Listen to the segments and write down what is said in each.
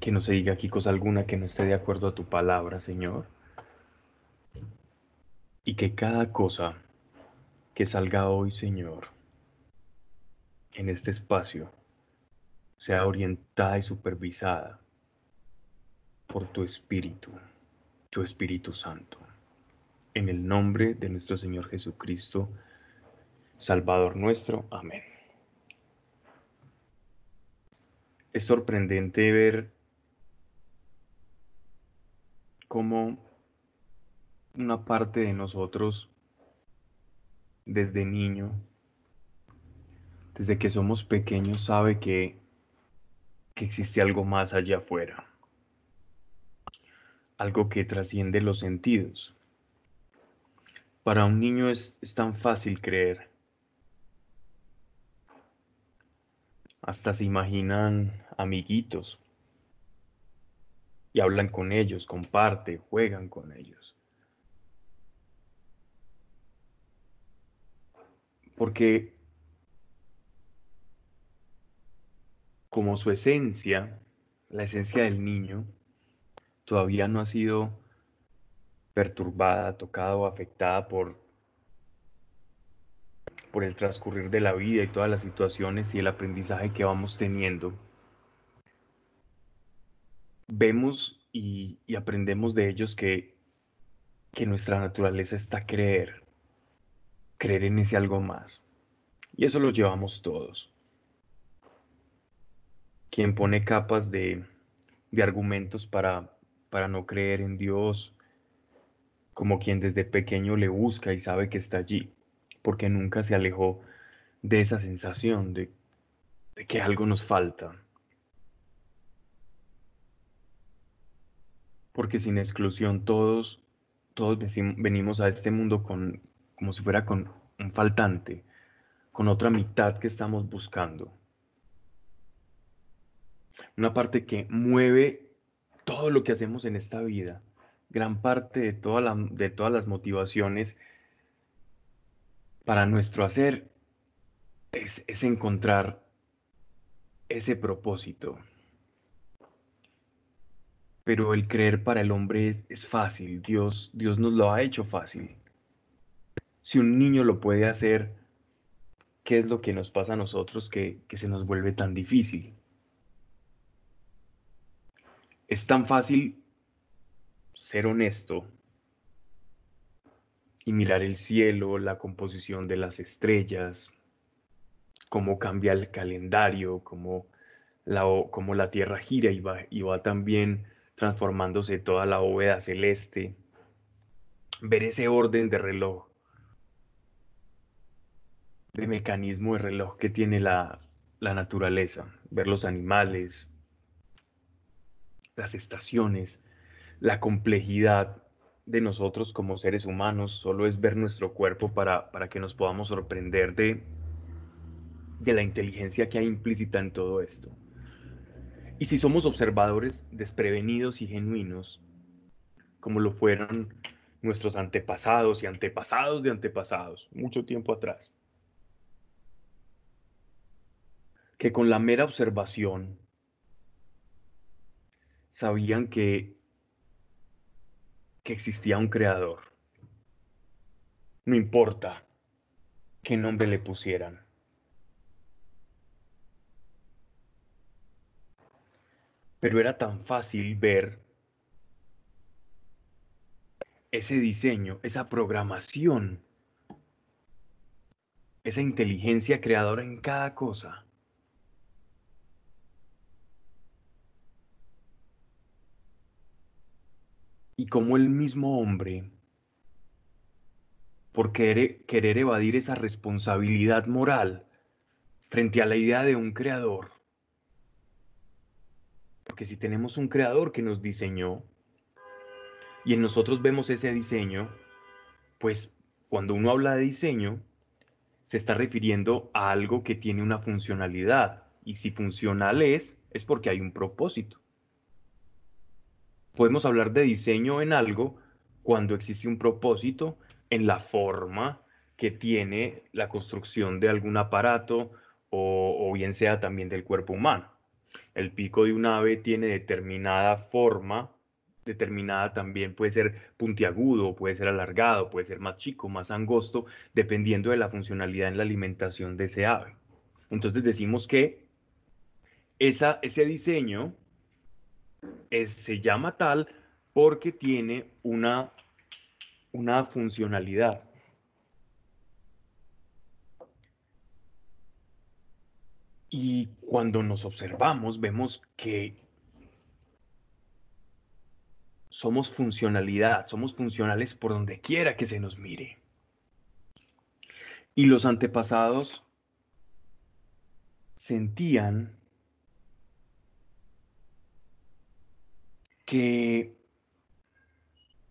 que no se diga aquí cosa alguna que no esté de acuerdo a tu palabra, Señor. Y que cada cosa que salga hoy, Señor, en este espacio, sea orientada y supervisada por tu Espíritu, tu Espíritu Santo. En el nombre de nuestro Señor Jesucristo, Salvador nuestro. Amén. Es sorprendente ver cómo una parte de nosotros desde niño, desde que somos pequeños, sabe que, que existe algo más allá afuera, algo que trasciende los sentidos. Para un niño es, es tan fácil creer. Hasta se imaginan amiguitos y hablan con ellos, comparten, juegan con ellos. Porque como su esencia, la esencia del niño, todavía no ha sido perturbada, tocada o afectada por, por el transcurrir de la vida y todas las situaciones y el aprendizaje que vamos teniendo, vemos y, aprendemos de ellos que, que nuestra naturaleza está creer, creer en ese algo más. Y eso lo llevamos todos. Quien pone capas de, de argumentos para, para no creer en Dios, como quien desde pequeño le busca y sabe que está allí, porque nunca se alejó de esa sensación de, de que algo nos falta, porque sin exclusión todos, todos venimos a este mundo con, como si fuera con un faltante, con otra mitad que estamos buscando. Una parte que mueve todo lo que hacemos en esta vida, gran parte de, de todas las motivaciones para nuestro hacer es, es encontrar ese propósito, pero el creer para el hombre es fácil, Dios, Dios nos lo ha hecho fácil. Si un niño lo puede hacer, ¿qué es lo que nos pasa a nosotros que, que se nos vuelve tan difícil? Es tan fácil ser honesto y mirar el cielo, la composición de las estrellas, cómo cambia el calendario, cómo la, cómo la Tierra gira y va, y va también transformándose toda la bóveda celeste, ver ese orden de reloj, de mecanismo de reloj que tiene la, la naturaleza, ver los animales, las estaciones, la complejidad de nosotros como seres humanos, solo es ver nuestro cuerpo para, para que nos podamos sorprender de, de la inteligencia que hay implícita en todo esto. Y si somos observadores desprevenidos y genuinos, como lo fueron nuestros antepasados y antepasados de antepasados, mucho tiempo atrás, que con la mera observación sabían que, que existía un creador. No importa qué nombre le pusieran. Pero era tan fácil ver ese diseño, esa programación, esa inteligencia creadora en cada cosa. Y como el mismo hombre, por querer, querer evadir esa responsabilidad moral frente a la idea de un creador, que si tenemos un creador que nos diseñó y en nosotros vemos ese diseño, pues cuando uno habla de diseño, se está refiriendo a algo que tiene una funcionalidad. Y si funcional es, es porque hay un propósito. Podemos hablar de diseño en algo cuando existe un propósito en la forma que tiene la construcción de algún aparato o bien sea también del cuerpo humano. El pico de un ave tiene determinada forma, determinada también puede ser puntiagudo, puede ser alargado, puede ser más chico, más angosto, dependiendo de la funcionalidad en la alimentación de ese ave. Entonces decimos que esa, ese diseño se llama tal porque tiene una, una funcionalidad. Y cuando nos observamos, vemos que somos funcionalidad, somos funcionales por donde quiera que se nos mire. Y los antepasados sentían que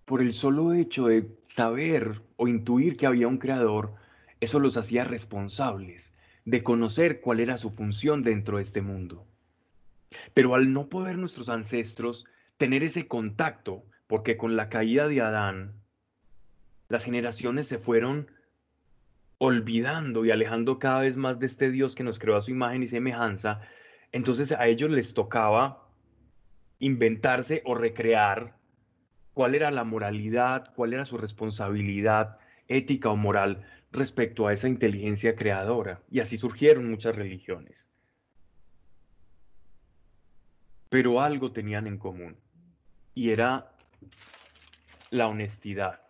por el solo hecho de saber o intuir que había un creador, eso los hacía responsables de conocer cuál era su función dentro de este mundo. Pero al no poder nuestros ancestros tener ese contacto, porque con la caída de Adán, las generaciones se fueron olvidando y alejando cada vez más de este Dios que nos creó a su imagen y semejanza, entonces a ellos les tocaba inventarse o recrear cuál era la moralidad, cuál era su responsabilidad ética o moral respecto a esa inteligencia creadora. Y así surgieron muchas religiones. Pero algo tenían en común, y era la honestidad.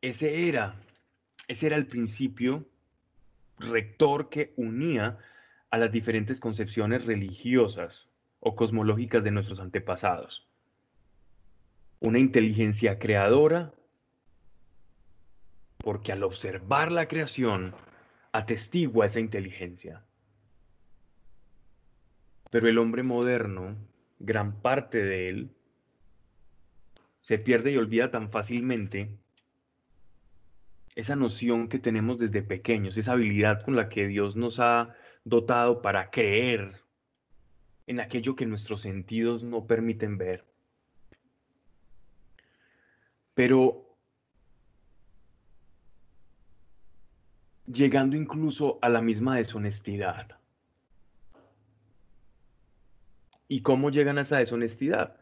Ese era, ese era el principio rector que unía a las diferentes concepciones religiosas o cosmológicas de nuestros antepasados. Una inteligencia creadora, porque al observar la creación atestigua esa inteligencia. Pero el hombre moderno, gran parte de él, se pierde y olvida tan fácilmente esa noción que tenemos desde pequeños, esa habilidad con la que Dios nos ha dotado para creer en aquello que nuestros sentidos no permiten ver. Pero llegando incluso a la misma deshonestidad. ¿Y cómo llegan a esa deshonestidad?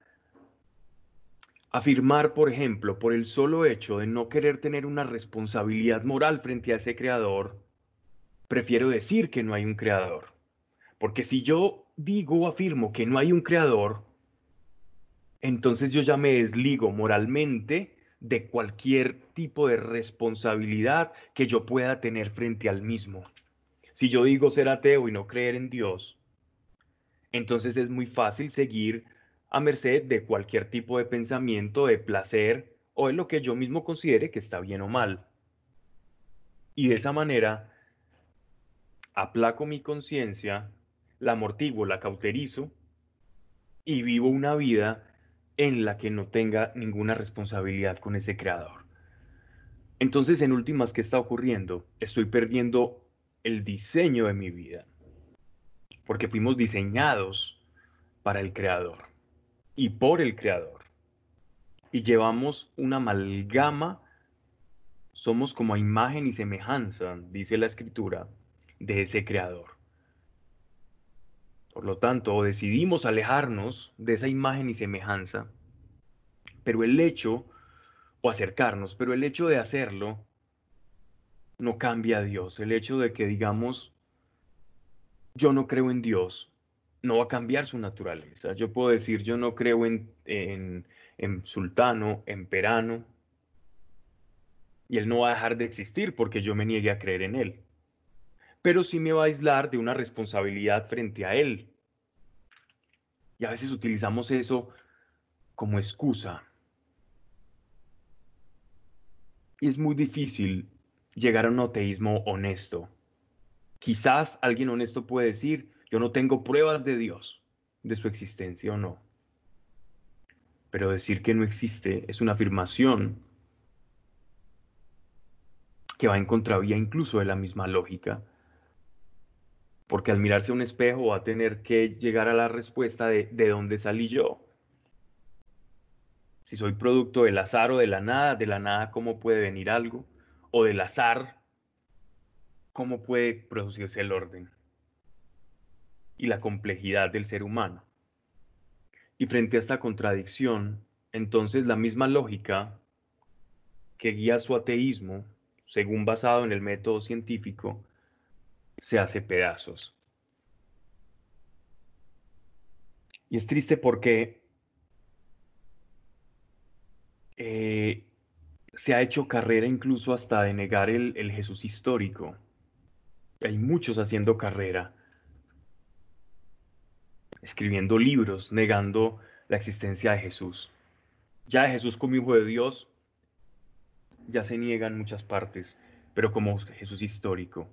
Afirmar, por ejemplo, por el solo hecho de no querer tener una responsabilidad moral frente a ese creador, prefiero decir que no hay un creador. Porque si yo digo o afirmo que no hay un creador, entonces yo ya me desligo moralmente de cualquier tipo de responsabilidad que yo pueda tener frente al mismo. Si yo digo ser ateo y no creer en Dios, entonces es muy fácil seguir a merced de cualquier tipo de pensamiento, de placer o de lo que yo mismo considere que está bien o mal. Y de esa manera aplaco mi conciencia, la amortiguo, la cauterizo y vivo una vida en la que no tenga ninguna responsabilidad con ese creador. Entonces, en últimas, ¿qué está ocurriendo? Estoy perdiendo el diseño de mi vida, porque fuimos diseñados para el creador y por el Creador. Y llevamos una amalgama, somos como a imagen y semejanza, dice la escritura, de ese Creador. Por lo tanto, decidimos alejarnos de esa imagen y semejanza, pero el hecho, o acercarnos, pero el hecho de hacerlo, no cambia a Dios. El hecho de que digamos, yo no creo en Dios, no va a cambiar su naturaleza. Yo puedo decir, yo no creo en, en, en sultano, en perano, y él no va a dejar de existir porque yo me niegue a creer en él. Pero sí me va a aislar de una responsabilidad frente a él. Y a veces utilizamos eso como excusa. Y es muy difícil llegar a un ateísmo honesto. Quizás alguien honesto puede decir, yo no tengo pruebas de Dios, de su existencia o no. Pero decir que no existe es una afirmación que va en contravía incluso de la misma lógica. Porque al mirarse a un espejo va a tener que llegar a la respuesta de ¿de dónde salí yo? Si soy producto del azar o de la nada, de la nada, ¿cómo puede venir algo? O del azar, ¿cómo puede producirse el orden? Y la complejidad del ser humano. Y frente a esta contradicción, entonces la misma lógica que guía su ateísmo, según basado en el método científico, se hace pedazos. Y es triste porque eh, se ha hecho carrera incluso hasta de negar el, el Jesús histórico. Hay muchos haciendo carrera, escribiendo libros, negando la existencia de Jesús. Ya de Jesús como hijo de Dios, ya se niega en muchas partes, pero como Jesús histórico.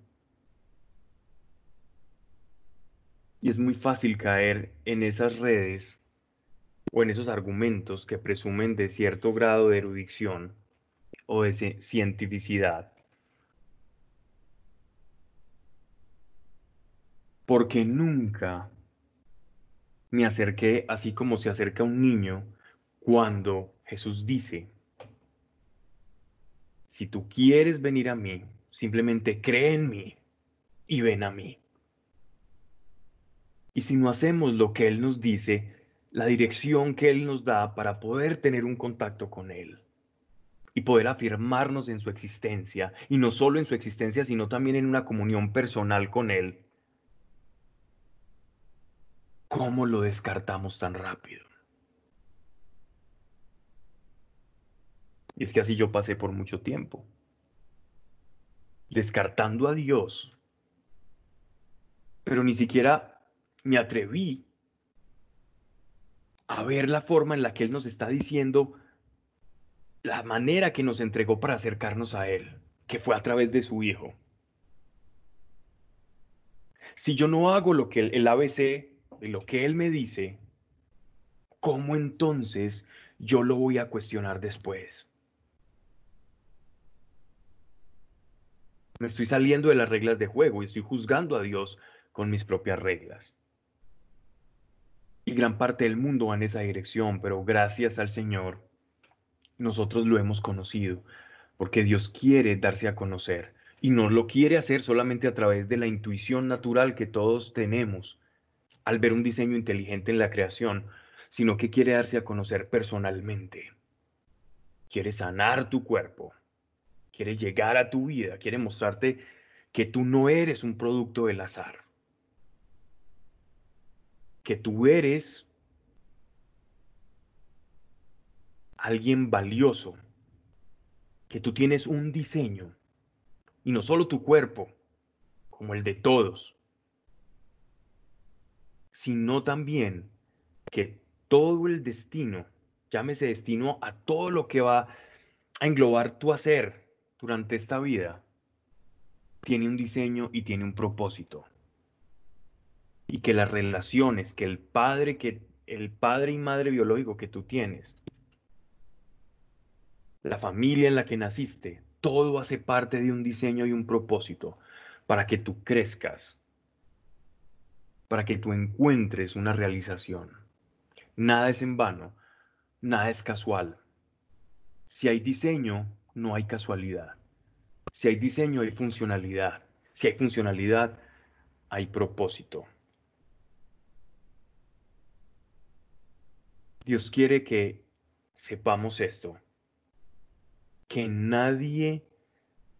Y es muy fácil caer en esas redes o en esos argumentos que presumen de cierto grado de erudición o de cientificidad. Porque nunca me acerqué así como se acerca un niño cuando Jesús dice, si tú quieres venir a mí, simplemente cree en mí y ven a mí. Y si no hacemos lo que Él nos dice, la dirección que Él nos da para poder tener un contacto con Él y poder afirmarnos en su existencia, y no solo en su existencia, sino también en una comunión personal con Él, ¿cómo lo descartamos tan rápido? Y es que así yo pasé por mucho tiempo, descartando a Dios, pero ni siquiera me atreví a ver la forma en la que Él nos está diciendo la manera que nos entregó para acercarnos a Él, que fue a través de su Hijo. Si yo no hago lo que el, ABC, lo que Él me dice, ¿cómo entonces yo lo voy a cuestionar después? Me estoy saliendo de las reglas de juego y estoy juzgando a Dios con mis propias reglas y gran parte del mundo va en esa dirección, pero gracias al Señor nosotros lo hemos conocido, porque Dios quiere darse a conocer y no lo quiere hacer solamente a través de la intuición natural que todos tenemos al ver un diseño inteligente en la creación, sino que quiere darse a conocer personalmente. Quiere sanar tu cuerpo, quiere llegar a tu vida, quiere mostrarte que tú no eres un producto del azar que tú eres alguien valioso, que tú tienes un diseño, y no solo tu cuerpo, como el de todos, sino también que todo el destino, llámese destino a todo lo que va a englobar tu hacer durante esta vida, tiene un diseño y tiene un propósito y que las relaciones que el padre que el padre y madre biológico que tú tienes, la familia en la que naciste, todo hace parte de un diseño y un propósito para que tú crezcas, para que tú encuentres una realización. Nada es en vano, nada es casual. Si hay diseño, no hay casualidad. Si hay diseño, hay funcionalidad. Si hay funcionalidad, hay propósito. Dios quiere que sepamos esto, que nadie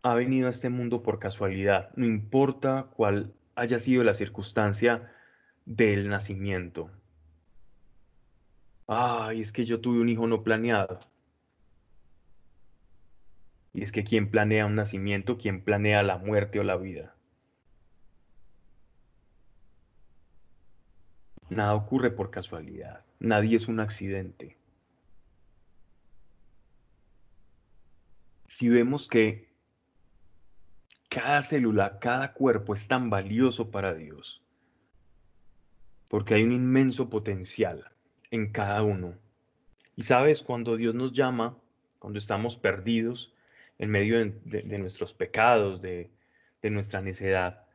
ha venido a este mundo por casualidad, no importa cuál haya sido la circunstancia del nacimiento. Ay, es que yo tuve un hijo no planeado. Y es que quien planea un nacimiento, quien planea la muerte o la vida. Nada ocurre por casualidad. Nadie es un accidente. Si vemos que cada célula, cada cuerpo es tan valioso para Dios, porque hay un inmenso potencial en cada uno. Y sabes, cuando Dios nos llama, cuando estamos perdidos en medio de, nuestros pecados, de nuestra necedad,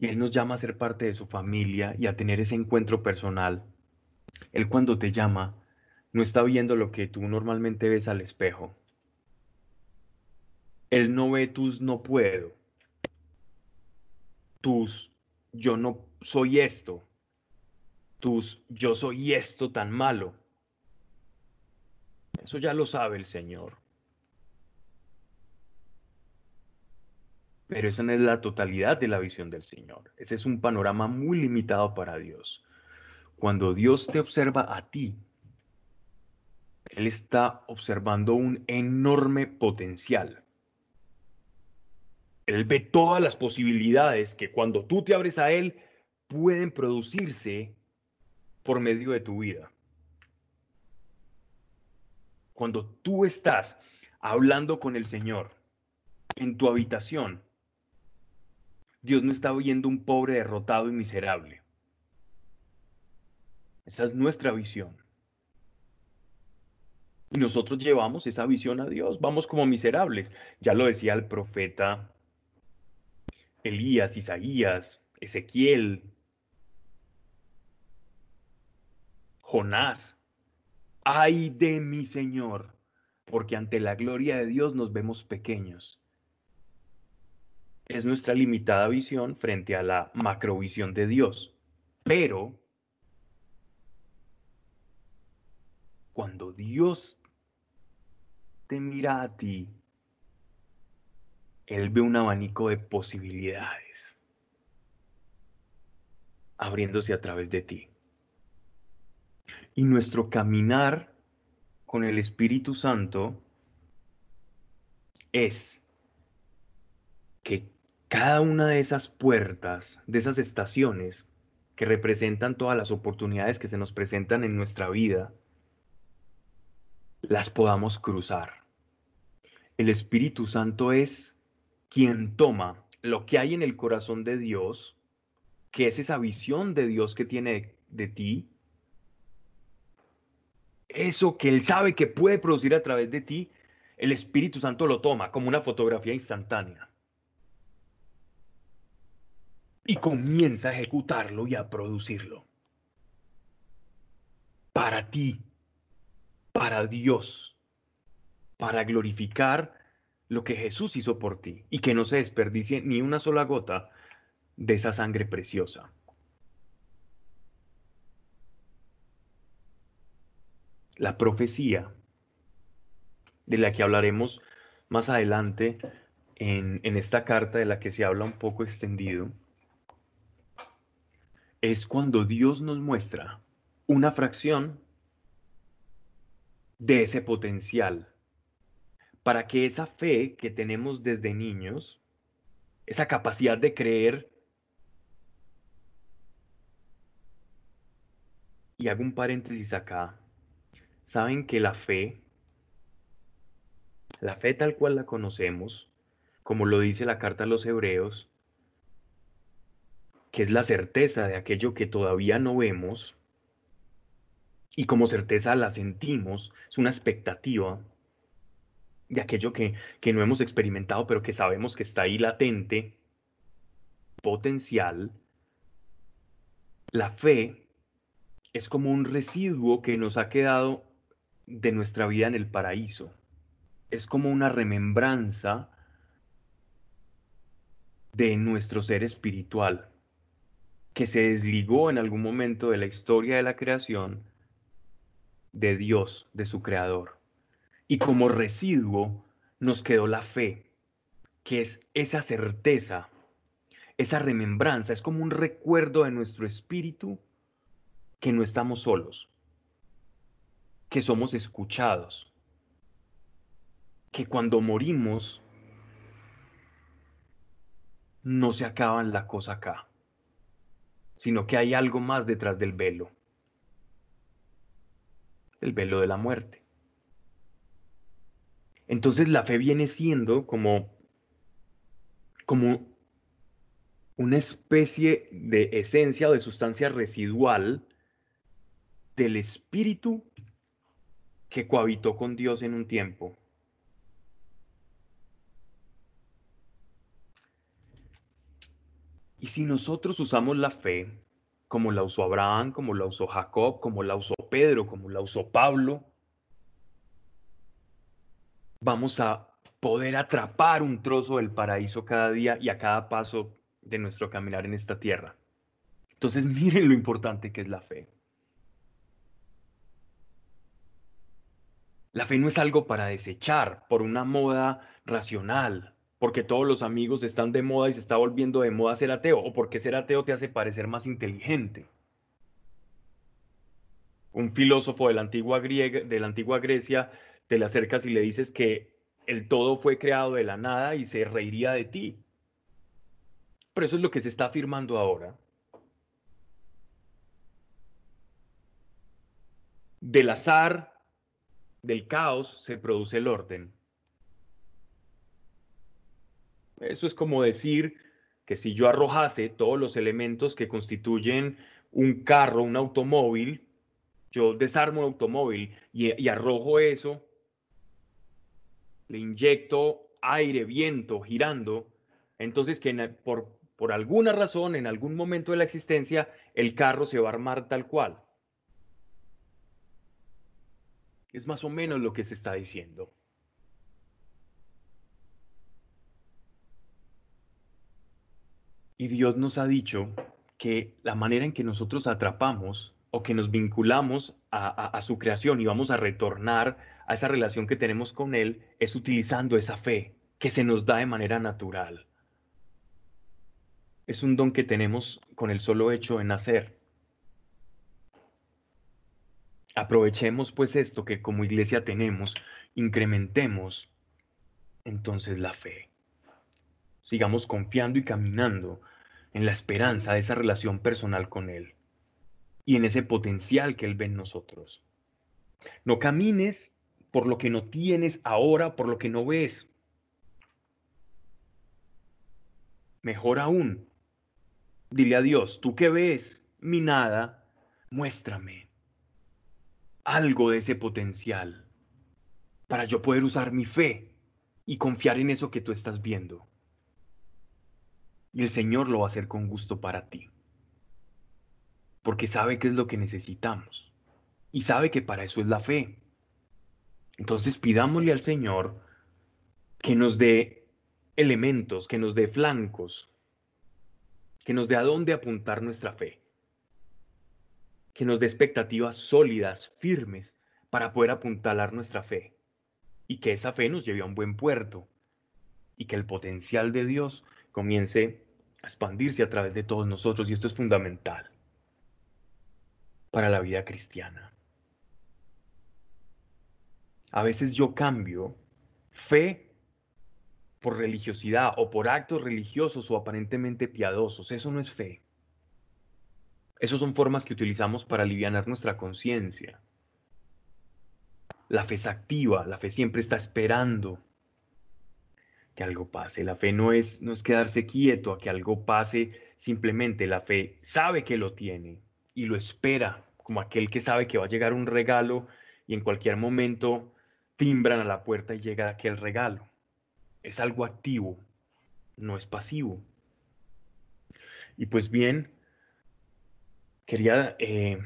y Él nos llama a ser parte de su familia y a tener ese encuentro personal. Él cuando te llama, no está viendo lo que tú normalmente ves al espejo. Él no ve tus no puedo, tus yo no soy esto, tus yo soy esto tan malo. Eso ya lo sabe el Señor. Pero esa no es la totalidad de la visión del Señor. Ese es un panorama muy limitado para Dios. Cuando Dios te observa a ti, Él está observando un enorme potencial. Él ve todas las posibilidades que cuando tú te abres a Él pueden producirse por medio de tu vida. Cuando tú estás hablando con el Señor en tu habitación, Dios no está viendo un pobre derrotado y miserable. Esa es nuestra visión. Y nosotros llevamos esa visión a Dios, vamos como miserables. Ya lo decía el profeta Elías, Isaías, Ezequiel, Jonás. Ay de mi Señor, porque ante la gloria de Dios nos vemos pequeños. Es nuestra limitada visión frente a la macrovisión de Dios. Pero cuando Dios te mira a ti él ve un abanico de posibilidades abriéndose a través de ti. Y nuestro caminar con el Espíritu Santo es que cada una de esas puertas, de esas estaciones que representan todas las oportunidades que se nos presentan en nuestra vida, las podamos cruzar. El Espíritu Santo es quien toma lo que hay en el corazón de Dios, que es esa visión de Dios que tiene de, ti, eso que Él sabe que puede producir a través de ti, el Espíritu Santo lo toma como una fotografía instantánea. Y comienza a ejecutarlo y a producirlo. Para ti, para Dios, para glorificar lo que Jesús hizo por ti y que no se desperdicie ni una sola gota de esa sangre preciosa. La profecía, de la que hablaremos más adelante en, esta carta de la que se habla un poco extendido, es cuando Dios nos muestra una fracción de ese potencial para que esa fe que tenemos desde niños, esa capacidad de creer, y hago un paréntesis acá, saben que la fe, la fe tal cual la conocemos, como lo dice la carta a los hebreos, que es la certeza de aquello que todavía no vemos, y como certeza la sentimos, es una expectativa, de aquello que, que no hemos experimentado, pero que sabemos que está ahí latente, potencial, la fe es como un residuo que nos ha quedado de nuestra vida en el paraíso. Es como una remembranza de nuestro ser espiritual, que se desligó en algún momento de la historia de la creación de Dios, de su creador. Y como residuo nos quedó la fe, que es esa certeza, esa remembranza, es como un recuerdo de nuestro espíritu que no estamos solos, que somos escuchados, que cuando morimos no se acaba la cosa acá, sino que hay algo más detrás del velo, el velo de la muerte. Entonces la fe viene siendo como, como una especie de esencia o de sustancia residual del espíritu que cohabitó con Dios en un tiempo. Y si nosotros usamos la fe como la usó Abraham, como la usó Jacob, como la usó Pedro, como la usó Pablo, vamos a poder atrapar un trozo del paraíso cada día y a cada paso de nuestro caminar en esta tierra. Entonces miren lo importante que es la fe. La fe no es algo para desechar por una moda racional, porque todos los amigos están de moda y se está volviendo de moda ser ateo, o porque ser ateo te hace parecer más inteligente. Un filósofo de la antigua, de la antigua Grecia te le acercas y le dices que el todo fue creado de la nada y se reiría de ti. Pero eso es lo que se está afirmando ahora. Del azar, del caos, se produce el orden. Eso es como decir que si yo arrojase todos los elementos que constituyen un carro, un automóvil, yo desarmo un automóvil y, y arrojo eso le inyecto aire, viento, girando, entonces que por, por alguna razón, en algún momento de la existencia, el carro se va a armar tal cual. Es más o menos lo que se está diciendo. Y Dios nos ha dicho que la manera en que nosotros atrapamos o que nos vinculamos a, su creación y vamos a retornar a esa relación que tenemos con Él es utilizando esa fe que se nos da de manera natural. Es un don que tenemos con el solo hecho de nacer. Aprovechemos pues esto que como iglesia tenemos, incrementemos entonces la fe. Sigamos confiando y caminando en la esperanza de esa relación personal con Él y en ese potencial que Él ve en nosotros. No camines por lo que no tienes ahora, por lo que no ves. Mejor aún, dile a Dios, tú que ves mi nada, muéstrame algo de ese potencial para yo poder usar mi fe y confiar en eso que tú estás viendo. Y el Señor lo va a hacer con gusto para ti porque sabe qué es lo que necesitamos y sabe que para eso es la fe. Entonces pidámosle al Señor que nos dé elementos, que nos dé flancos, que nos dé a dónde apuntar nuestra fe, que nos dé expectativas sólidas, firmes, para poder apuntalar nuestra fe y que esa fe nos lleve a un buen puerto y que el potencial de Dios comience a expandirse a través de todos nosotros y esto es fundamental para la vida cristiana. A veces yo cambio fe por religiosidad o por actos religiosos o aparentemente piadosos. Eso no es fe. Esas son formas que utilizamos para aliviar nuestra conciencia. La fe es activa, la fe siempre está esperando que algo pase. La fe no es, no es quedarse quieto a que algo pase, simplemente la fe sabe que lo tiene, y lo espera, como aquel que sabe que va a llegar un regalo y en cualquier momento timbran a la puerta y llega aquel regalo. Es algo activo, no es pasivo. Y pues bien, quería eh,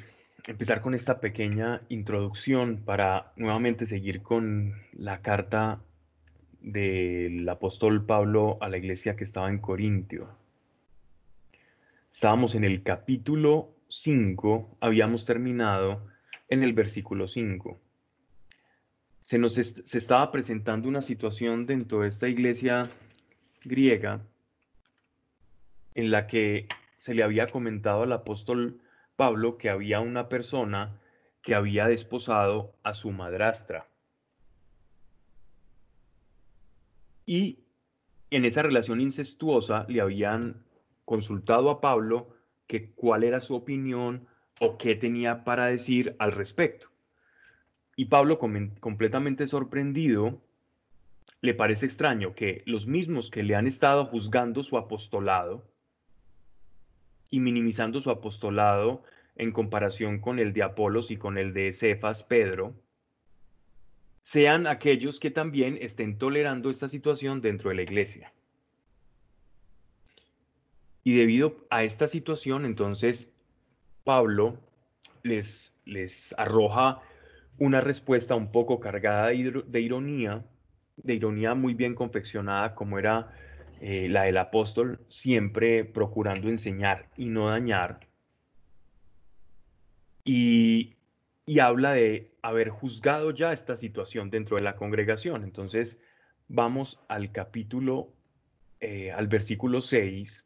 empezar con esta pequeña introducción para nuevamente seguir con la carta del apóstol Pablo a la iglesia que estaba en Corintio. Estábamos en el capítulo 5 habíamos terminado en el versículo 5. Se nos se estaba presentando una situación dentro de esta iglesia griega en la que se le había comentado al apóstol Pablo que había una persona que había desposado a su madrastra. Y en esa relación incestuosa le habían consultado a Pablo que cuál era su opinión o qué tenía para decir al respecto. Y Pablo, completamente sorprendido, le parece extraño que los mismos que le han estado juzgando su apostolado y minimizando su apostolado en comparación con el de Apolos y con el de Cefas, Pedro, sean aquellos que también estén tolerando esta situación dentro de la iglesia. Y debido a esta situación, entonces, Pablo les, les arroja una respuesta un poco cargada de, ironía, de ironía muy bien confeccionada, como era eh, la del apóstol, siempre procurando enseñar y no dañar. Y, habla de haber juzgado ya esta situación dentro de la congregación. Entonces, vamos al capítulo, eh, al versículo 6,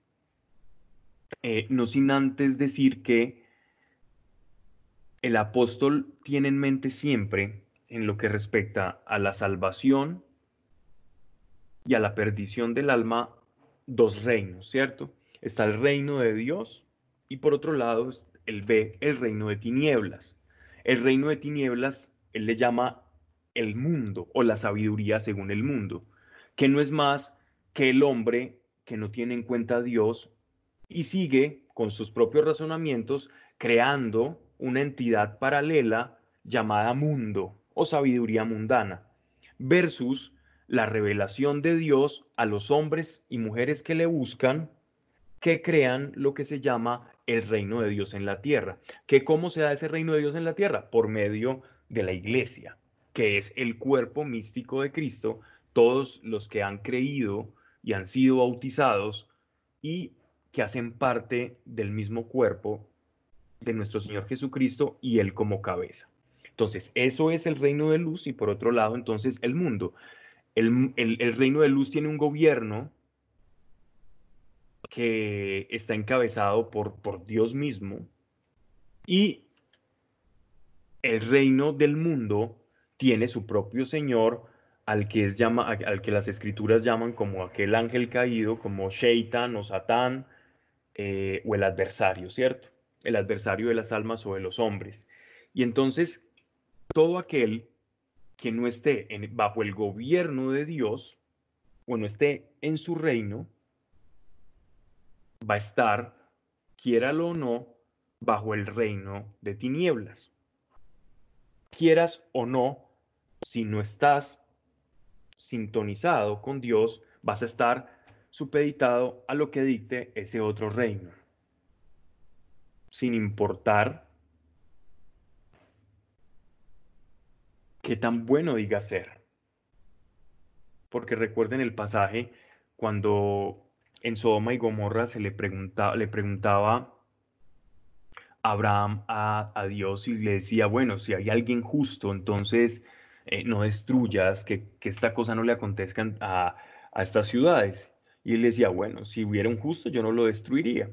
eh, no sin antes decir que el apóstol tiene en mente siempre, en lo que respecta a la salvación y a la perdición del alma, dos reinos, ¿cierto? Está el reino de Dios y por otro lado él ve el reino de tinieblas. El reino de tinieblas él le llama el mundo o la sabiduría según el mundo, que no es más que el hombre que no tiene en cuenta a Dios y sigue con sus propios razonamientos creando una entidad paralela llamada mundo o sabiduría mundana, versus la revelación de Dios a los hombres y mujeres que le buscan, que crean lo que se llama el reino de Dios en la tierra. ¿Que ¿Cómo se da ese reino de Dios en la tierra? Por medio de la iglesia, que es el cuerpo místico de Cristo, todos los que han creído y han sido bautizados y que hacen parte del mismo cuerpo de nuestro Señor Jesucristo y Él como cabeza. Entonces, eso es el reino de luz y por otro lado, entonces, el mundo. El, reino de luz tiene un gobierno que está encabezado por, por Dios mismo y el reino del mundo tiene su propio Señor, al que, es llama, al que las escrituras llaman como aquel ángel caído, como Shaitan o Satán, eh, o el adversario, ¿cierto? el adversario de las almas o de los hombres. Y entonces, todo aquel que no esté bajo el gobierno de Dios o no esté en su reino, va a estar, quiéralo o no, bajo el reino de tinieblas. Quieras o no, si no estás sintonizado con Dios, vas a estar supeditado a lo que dicte ese otro reino sin importar qué tan bueno diga ser. Porque recuerden el pasaje cuando en Sodoma y Gomorra se le, preguntaba, le preguntaba Abraham a, Dios y le decía, bueno, si hay alguien justo, entonces eh, no destruyas, que, esta cosa no le acontezca a, a estas ciudades. Y él decía, bueno, si hubiera un justo, yo no lo destruiría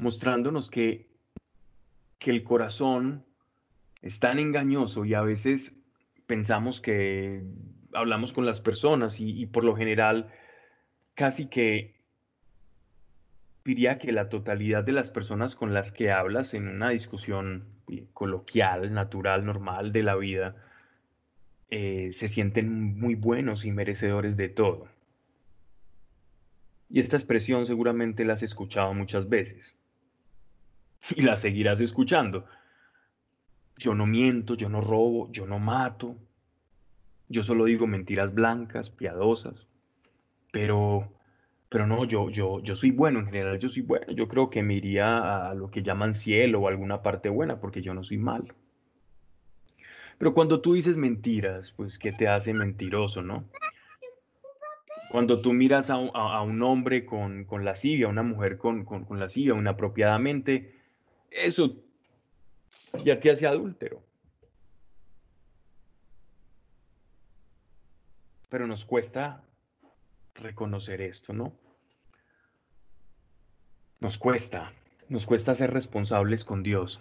mostrándonos que, que el corazón es tan engañoso y a veces pensamos que hablamos con las personas y, por lo general casi que diría que la totalidad de las personas con las que hablas en una discusión coloquial, natural, normal de la vida, eh, se sienten muy buenos y merecedores de todo. Y esta expresión seguramente la has escuchado muchas veces. y la seguirás escuchando. Yo no miento, yo no robo, yo no mato. Yo solo digo mentiras blancas, piadosas. Pero, pero no, yo, yo, yo soy bueno, en general yo soy bueno. Yo creo que me iría a lo que llaman cielo o alguna parte buena, porque yo no soy malo. Pero cuando tú dices mentiras, pues, ¿qué te hace mentiroso, no? Cuando tú miras a un, hombre con, con lascivia, a una mujer con, con, con inapropiadamente, eso ya te hace adúltero. Pero nos cuesta reconocer esto, ¿no? Nos cuesta, nos cuesta ser responsables con Dios.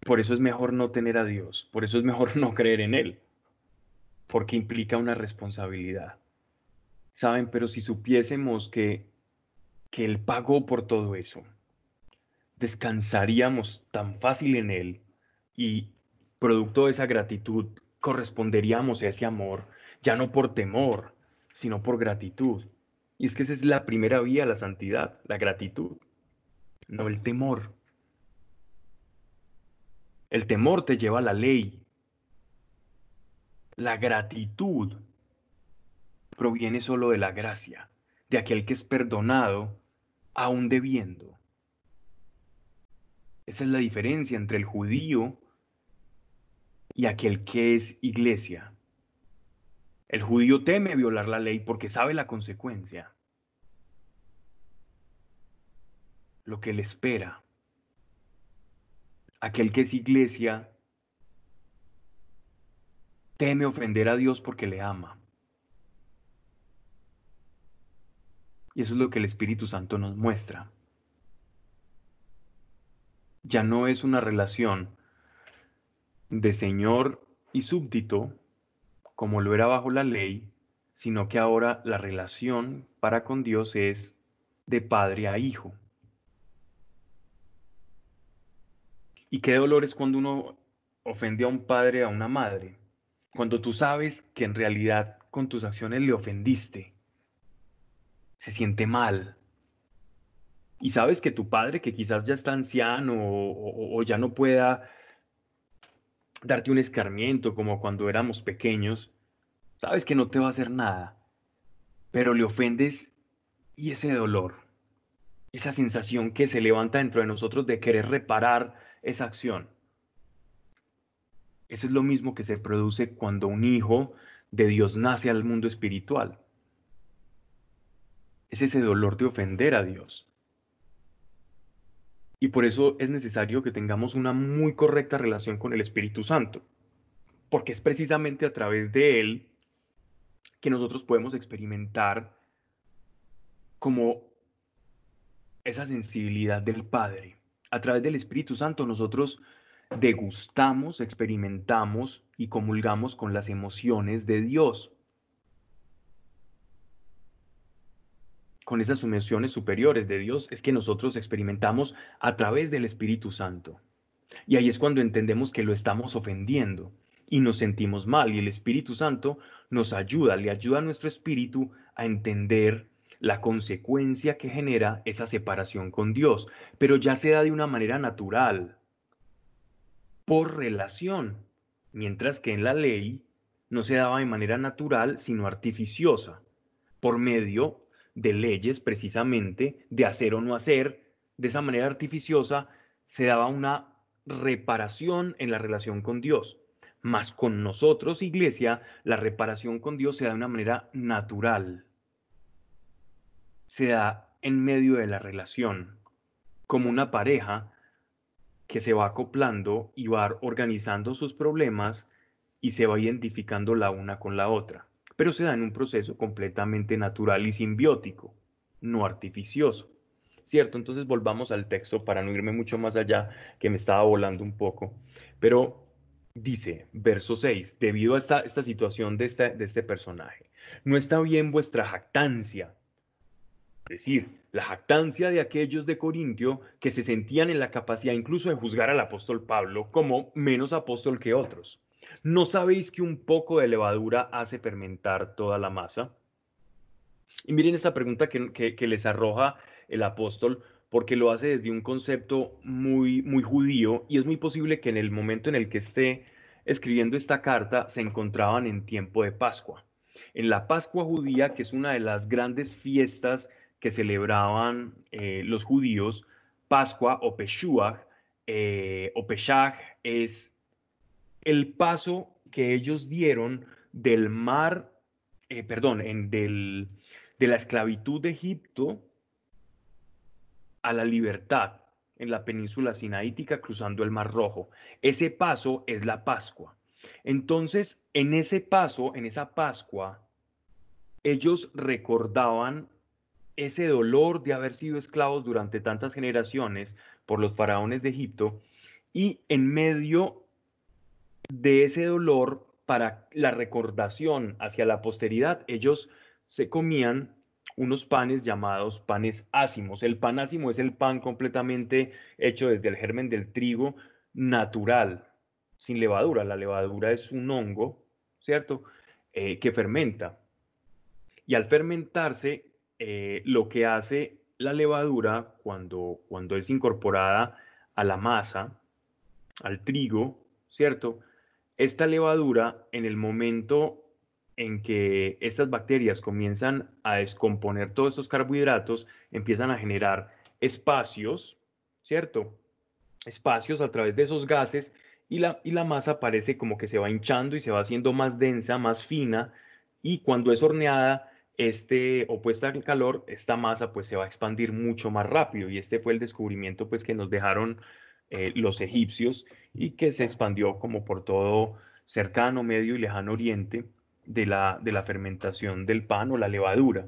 Por eso es mejor no tener a Dios, por eso es mejor no creer en Él, porque implica una responsabilidad. Saben, pero si supiésemos que, que Él pagó por todo eso, descansaríamos tan fácil en Él y producto de esa gratitud corresponderíamos a ese amor, ya no por temor, sino por gratitud. Y es que esa es la primera vía a la santidad, la gratitud, no el temor. El temor te lleva a la ley. La gratitud proviene solo de la gracia, de aquel que es perdonado aún debiendo Esa es la diferencia entre el judío y aquel que es iglesia. El judío teme violar la ley porque sabe la consecuencia, lo que le espera. Aquel que es iglesia teme ofender a Dios porque le ama. Y eso es lo que el Espíritu Santo nos muestra. Ya no es una relación de Señor y súbdito, como lo era bajo la ley, sino que ahora la relación para con Dios es de padre a hijo. Y qué dolor es cuando uno ofende a un padre, a una madre, cuando tú sabes que en realidad con tus acciones le ofendiste se siente mal. Y sabes que tu padre, que quizás ya está anciano o, ya no pueda darte un escarmiento como cuando éramos pequeños, sabes que no te va a hacer nada, pero le ofendes y ese dolor, esa sensación que se levanta dentro de nosotros de querer reparar esa acción. Eso es lo mismo que se produce cuando un hijo de Dios nace al mundo espiritual es ese dolor de ofender a Dios. Y por eso es necesario que tengamos una muy correcta relación con el Espíritu Santo, porque es precisamente a través de Él que nosotros podemos experimentar como esa sensibilidad del Padre. A través del Espíritu Santo nosotros degustamos, experimentamos y comulgamos con las emociones de Dios. Con esas sumisiones superiores de Dios es que nosotros experimentamos a través del Espíritu Santo. Y ahí es cuando entendemos que lo estamos ofendiendo y nos sentimos mal y el Espíritu Santo nos ayuda, le ayuda a nuestro espíritu a entender la consecuencia que genera esa separación con Dios, pero ya se da de una manera natural, por relación, mientras que en la ley no se daba de manera natural, sino artificiosa, por medio de leyes precisamente, de hacer o no hacer, de esa manera artificiosa, se daba una reparación en la relación con Dios. Mas con nosotros, iglesia, la reparación con Dios se da de una manera natural. Se da en medio de la relación, como una pareja que se va acoplando y va organizando sus problemas y se va identificando la una con la otra pero se da en un proceso completamente natural y simbiótico, no artificioso. ¿Cierto? Entonces volvamos al texto para no irme mucho más allá, que me estaba volando un poco. Pero dice, verso 6, debido a esta, situación de este, de este personaje, no está bien vuestra jactancia. Es decir, la jactancia de aquellos de Corintio que se sentían en la capacidad incluso de juzgar al apóstol Pablo como menos apóstol que otros. ¿No sabéis que un poco de levadura hace fermentar toda la masa? Y miren esta pregunta que, les arroja el apóstol, porque lo hace desde un concepto muy, muy judío y es muy posible que en el momento en el que esté escribiendo esta carta se encontraban en tiempo de Pascua. En la Pascua judía, que es una de las grandes fiestas que celebraban eh, los judíos, Pascua o Peshuach, eh, o Peshach es el paso que ellos dieron del mar, eh, perdón, en del, de la esclavitud de Egipto a la libertad en la península sinaítica cruzando el Mar Rojo. Ese paso es la Pascua. Entonces, en ese paso, en esa Pascua, ellos recordaban ese dolor de haber sido esclavos durante tantas generaciones por los faraones de Egipto y en medio de ese dolor para la recordación hacia la posteridad, ellos se comían unos panes llamados panes ácimos. El pan ácimo es el pan completamente hecho desde el germen del trigo natural, sin levadura. La levadura es un hongo, ¿cierto? Eh, que fermenta. Y al fermentarse, eh, lo que hace la levadura cuando, cuando es incorporada a la masa, al trigo, ¿cierto? Esta levadura, en el momento en que estas bacterias comienzan a descomponer todos estos carbohidratos, empiezan a generar espacios, ¿cierto? espacios a través de esos gases y la, y la masa parece como que se va hinchando y se va haciendo más densa, más fina, y cuando es horneada, este, opuesta al calor, esta masa pues se va a expandir mucho más rápido, y este fue el descubrimiento pues que nos dejaron eh, los egipcios y que se expandió como por todo cercano, medio y lejano oriente de la, de la fermentación del pan o la levadura.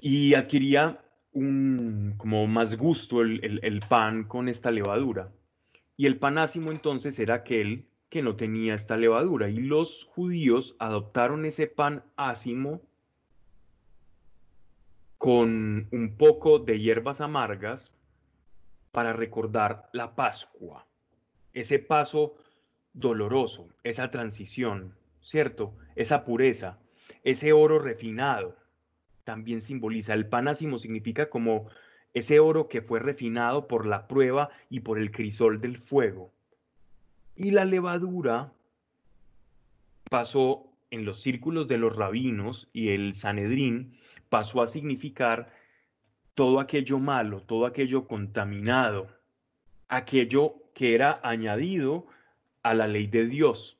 Y adquiría un, como más gusto el, el pan con esta levadura. Y el panásimo entonces era aquel que no tenía esta levadura. Y los judíos adoptaron ese pan ácimo con un poco de hierbas amargas para recordar la Pascua, ese paso doloroso, esa transición, ¿cierto? Esa pureza, ese oro refinado, también simboliza. El panásimo significa como ese oro que fue refinado por la prueba y por el crisol del fuego. Y la levadura pasó en los círculos de los rabinos y el Sanedrín, pasó a significar todo aquello malo, todo aquello contaminado, aquello que era añadido a la ley de Dios.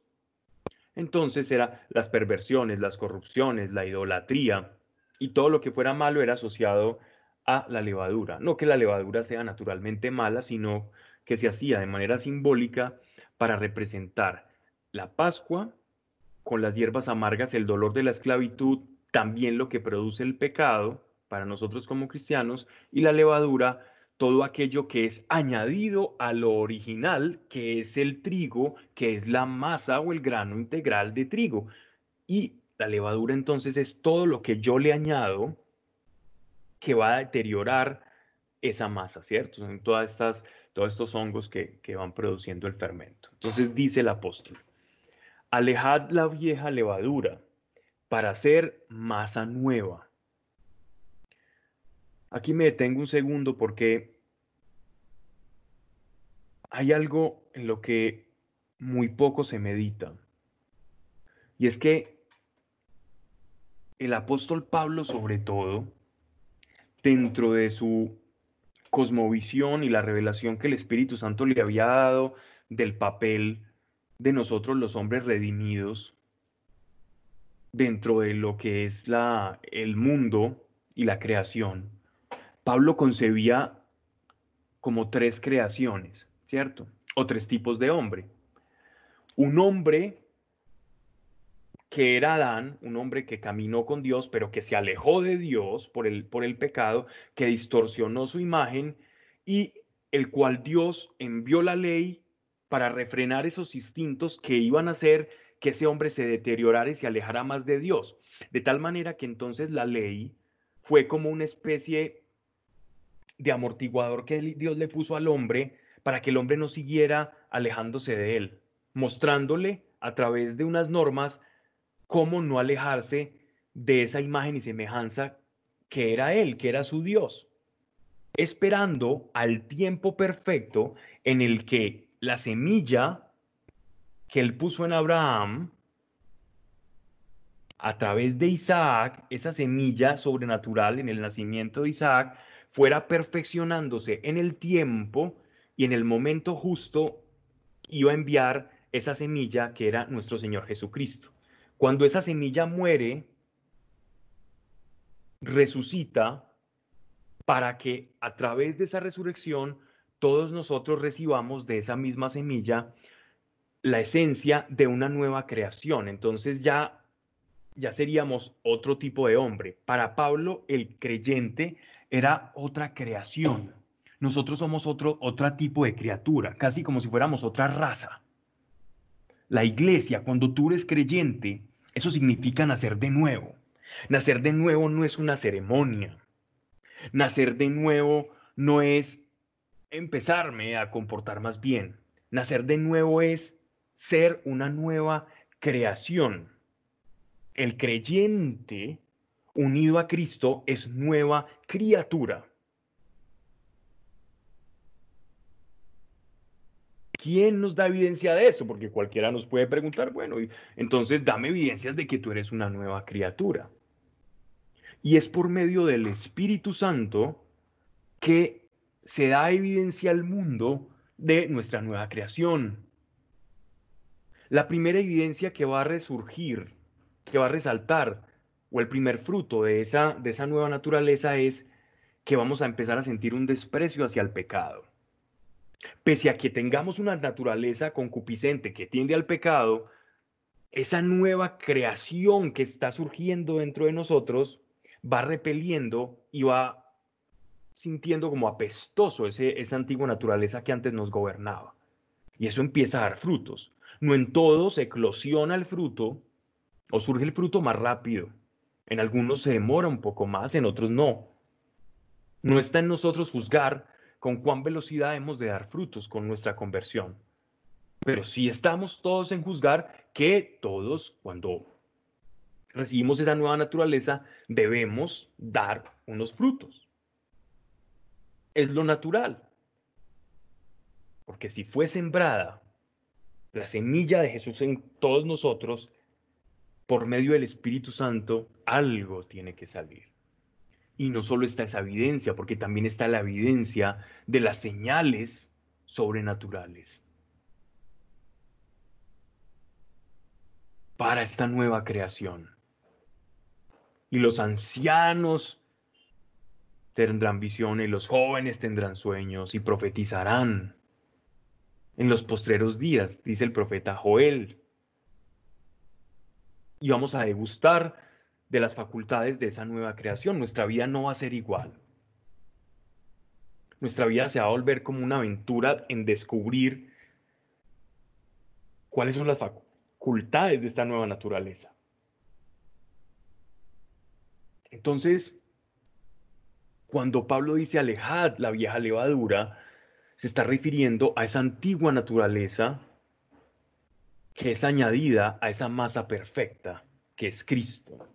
Entonces eran las perversiones, las corrupciones, la idolatría y todo lo que fuera malo era asociado a la levadura. No que la levadura sea naturalmente mala, sino que se hacía de manera simbólica para representar la Pascua con las hierbas amargas, el dolor de la esclavitud, también lo que produce el pecado para nosotros como cristianos, y la levadura, todo aquello que es añadido a lo original, que es el trigo, que es la masa o el grano integral de trigo. Y la levadura entonces es todo lo que yo le añado que va a deteriorar esa masa, ¿cierto? Son todas estas, todos estos hongos que, que van produciendo el fermento. Entonces dice el apóstol, alejad la vieja levadura para hacer masa nueva. Aquí me detengo un segundo porque hay algo en lo que muy poco se medita. Y es que el apóstol Pablo sobre todo, dentro de su cosmovisión y la revelación que el Espíritu Santo le había dado del papel de nosotros los hombres redimidos dentro de lo que es la, el mundo y la creación, Pablo concebía como tres creaciones, ¿cierto? O tres tipos de hombre. Un hombre que era Adán, un hombre que caminó con Dios, pero que se alejó de Dios por el, por el pecado, que distorsionó su imagen y el cual Dios envió la ley para refrenar esos instintos que iban a hacer que ese hombre se deteriorara y se alejara más de Dios. De tal manera que entonces la ley fue como una especie de amortiguador que Dios le puso al hombre para que el hombre no siguiera alejándose de él, mostrándole a través de unas normas cómo no alejarse de esa imagen y semejanza que era Él, que era su Dios, esperando al tiempo perfecto en el que la semilla que Él puso en Abraham, a través de Isaac, esa semilla sobrenatural en el nacimiento de Isaac, fuera perfeccionándose en el tiempo y en el momento justo iba a enviar esa semilla que era nuestro Señor Jesucristo. Cuando esa semilla muere, resucita para que a través de esa resurrección todos nosotros recibamos de esa misma semilla la esencia de una nueva creación. Entonces ya ya seríamos otro tipo de hombre. Para Pablo el creyente era otra creación. Nosotros somos otro otro tipo de criatura, casi como si fuéramos otra raza. La iglesia, cuando tú eres creyente, eso significa nacer de nuevo. Nacer de nuevo no es una ceremonia. Nacer de nuevo no es empezarme a comportar más bien. Nacer de nuevo es ser una nueva creación. El creyente unido a Cristo es nueva criatura. ¿Quién nos da evidencia de eso? Porque cualquiera nos puede preguntar, bueno, entonces dame evidencias de que tú eres una nueva criatura. Y es por medio del Espíritu Santo que se da evidencia al mundo de nuestra nueva creación. La primera evidencia que va a resurgir, que va a resaltar, o el primer fruto de esa, de esa nueva naturaleza es que vamos a empezar a sentir un desprecio hacia el pecado. Pese a que tengamos una naturaleza concupiscente que tiende al pecado, esa nueva creación que está surgiendo dentro de nosotros va repeliendo y va sintiendo como apestoso ese, esa antigua naturaleza que antes nos gobernaba. Y eso empieza a dar frutos. No en todos eclosiona el fruto o surge el fruto más rápido. En algunos se demora un poco más, en otros no. No está en nosotros juzgar con cuán velocidad hemos de dar frutos con nuestra conversión. Pero sí estamos todos en juzgar que todos, cuando recibimos esa nueva naturaleza, debemos dar unos frutos. Es lo natural. Porque si fue sembrada la semilla de Jesús en todos nosotros, por medio del Espíritu Santo, algo tiene que salir. Y no solo está esa evidencia, porque también está la evidencia de las señales sobrenaturales. Para esta nueva creación. Y los ancianos tendrán visiones, los jóvenes tendrán sueños y profetizarán. En los postreros días, dice el profeta Joel. Y vamos a degustar de las facultades de esa nueva creación. Nuestra vida no va a ser igual. Nuestra vida se va a volver como una aventura en descubrir cuáles son las facultades de esta nueva naturaleza. Entonces, cuando Pablo dice alejad la vieja levadura, se está refiriendo a esa antigua naturaleza que es añadida a esa masa perfecta que es Cristo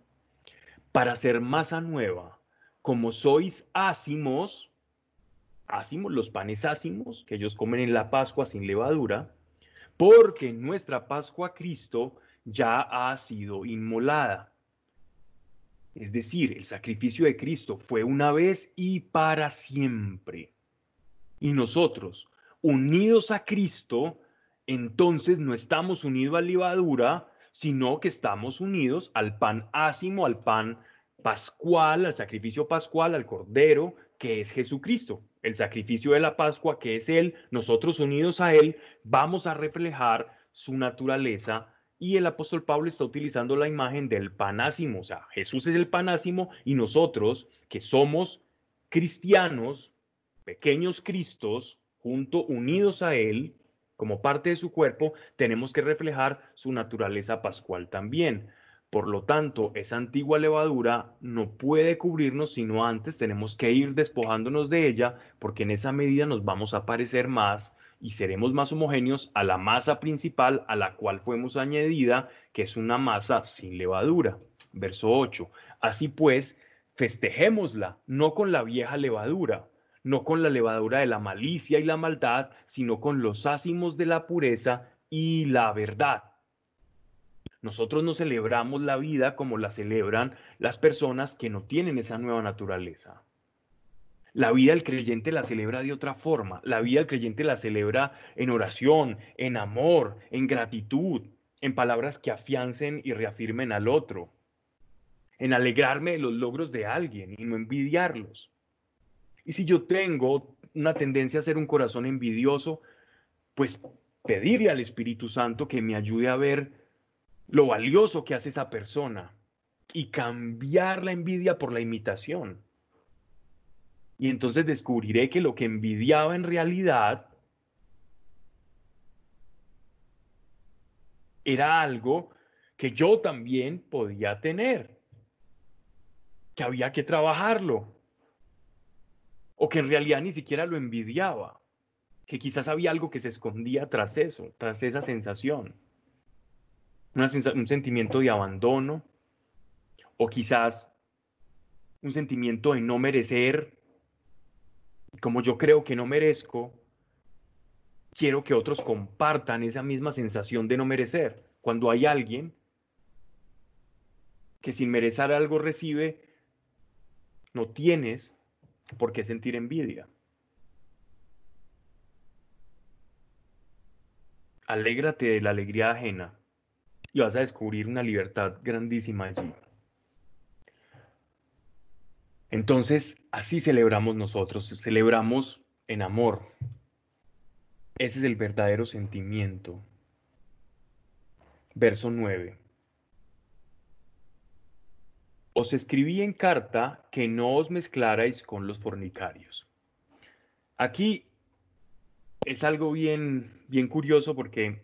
para ser masa nueva, como sois ácimos, ácimos, los panes ácimos que ellos comen en la Pascua sin levadura, porque nuestra Pascua Cristo ya ha sido inmolada. Es decir, el sacrificio de Cristo fue una vez y para siempre. Y nosotros, unidos a Cristo, entonces no estamos unidos a levadura, sino que estamos unidos al pan ácimo, al pan pascual, al sacrificio pascual, al cordero, que es Jesucristo. El sacrificio de la Pascua, que es Él, nosotros unidos a Él, vamos a reflejar su naturaleza. Y el apóstol Pablo está utilizando la imagen del panásimo, o sea, Jesús es el panásimo y nosotros, que somos cristianos, pequeños Cristos, junto, unidos a Él, como parte de su cuerpo, tenemos que reflejar su naturaleza pascual también. Por lo tanto, esa antigua levadura no puede cubrirnos, sino antes tenemos que ir despojándonos de ella, porque en esa medida nos vamos a parecer más y seremos más homogéneos a la masa principal a la cual fuimos añadida, que es una masa sin levadura. Verso 8. Así pues, festejémosla, no con la vieja levadura, no con la levadura de la malicia y la maldad, sino con los ácimos de la pureza y la verdad. Nosotros no celebramos la vida como la celebran las personas que no tienen esa nueva naturaleza. La vida del creyente la celebra de otra forma. La vida del creyente la celebra en oración, en amor, en gratitud, en palabras que afiancen y reafirmen al otro, en alegrarme de los logros de alguien y no envidiarlos. Y si yo tengo una tendencia a ser un corazón envidioso, pues pedirle al Espíritu Santo que me ayude a ver lo valioso que hace esa persona y cambiar la envidia por la imitación. Y entonces descubriré que lo que envidiaba en realidad era algo que yo también podía tener, que había que trabajarlo o que en realidad ni siquiera lo envidiaba, que quizás había algo que se escondía tras eso, tras esa sensación. un sentimiento de abandono, o quizás un sentimiento de no merecer, como yo creo que no merezco, quiero que otros compartan esa misma sensación de no merecer. Cuando hay alguien que sin merecer algo recibe, no tienes ¿Por qué sentir envidia? alégrate de la alegría ajena y vas a descubrir una libertad grandísima allí. Entonces, así celebramos nosotros, celebramos en amor. Ese es el verdadero sentimiento. Verso 9. Os escribí en carta que no os mezclarais con los fornicarios. Aquí es algo bien, bien curioso porque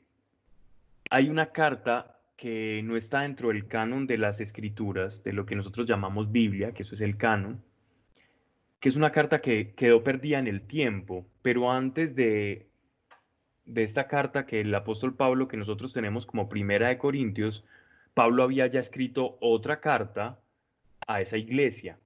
hay una carta que no está dentro del canon de las escrituras, de lo que nosotros llamamos Biblia, que eso es el canon, que es una carta que quedó perdida en el tiempo, pero antes de, de esta carta que el apóstol Pablo, que nosotros tenemos como primera de Corintios, Pablo había ya escrito otra carta a esa iglesia.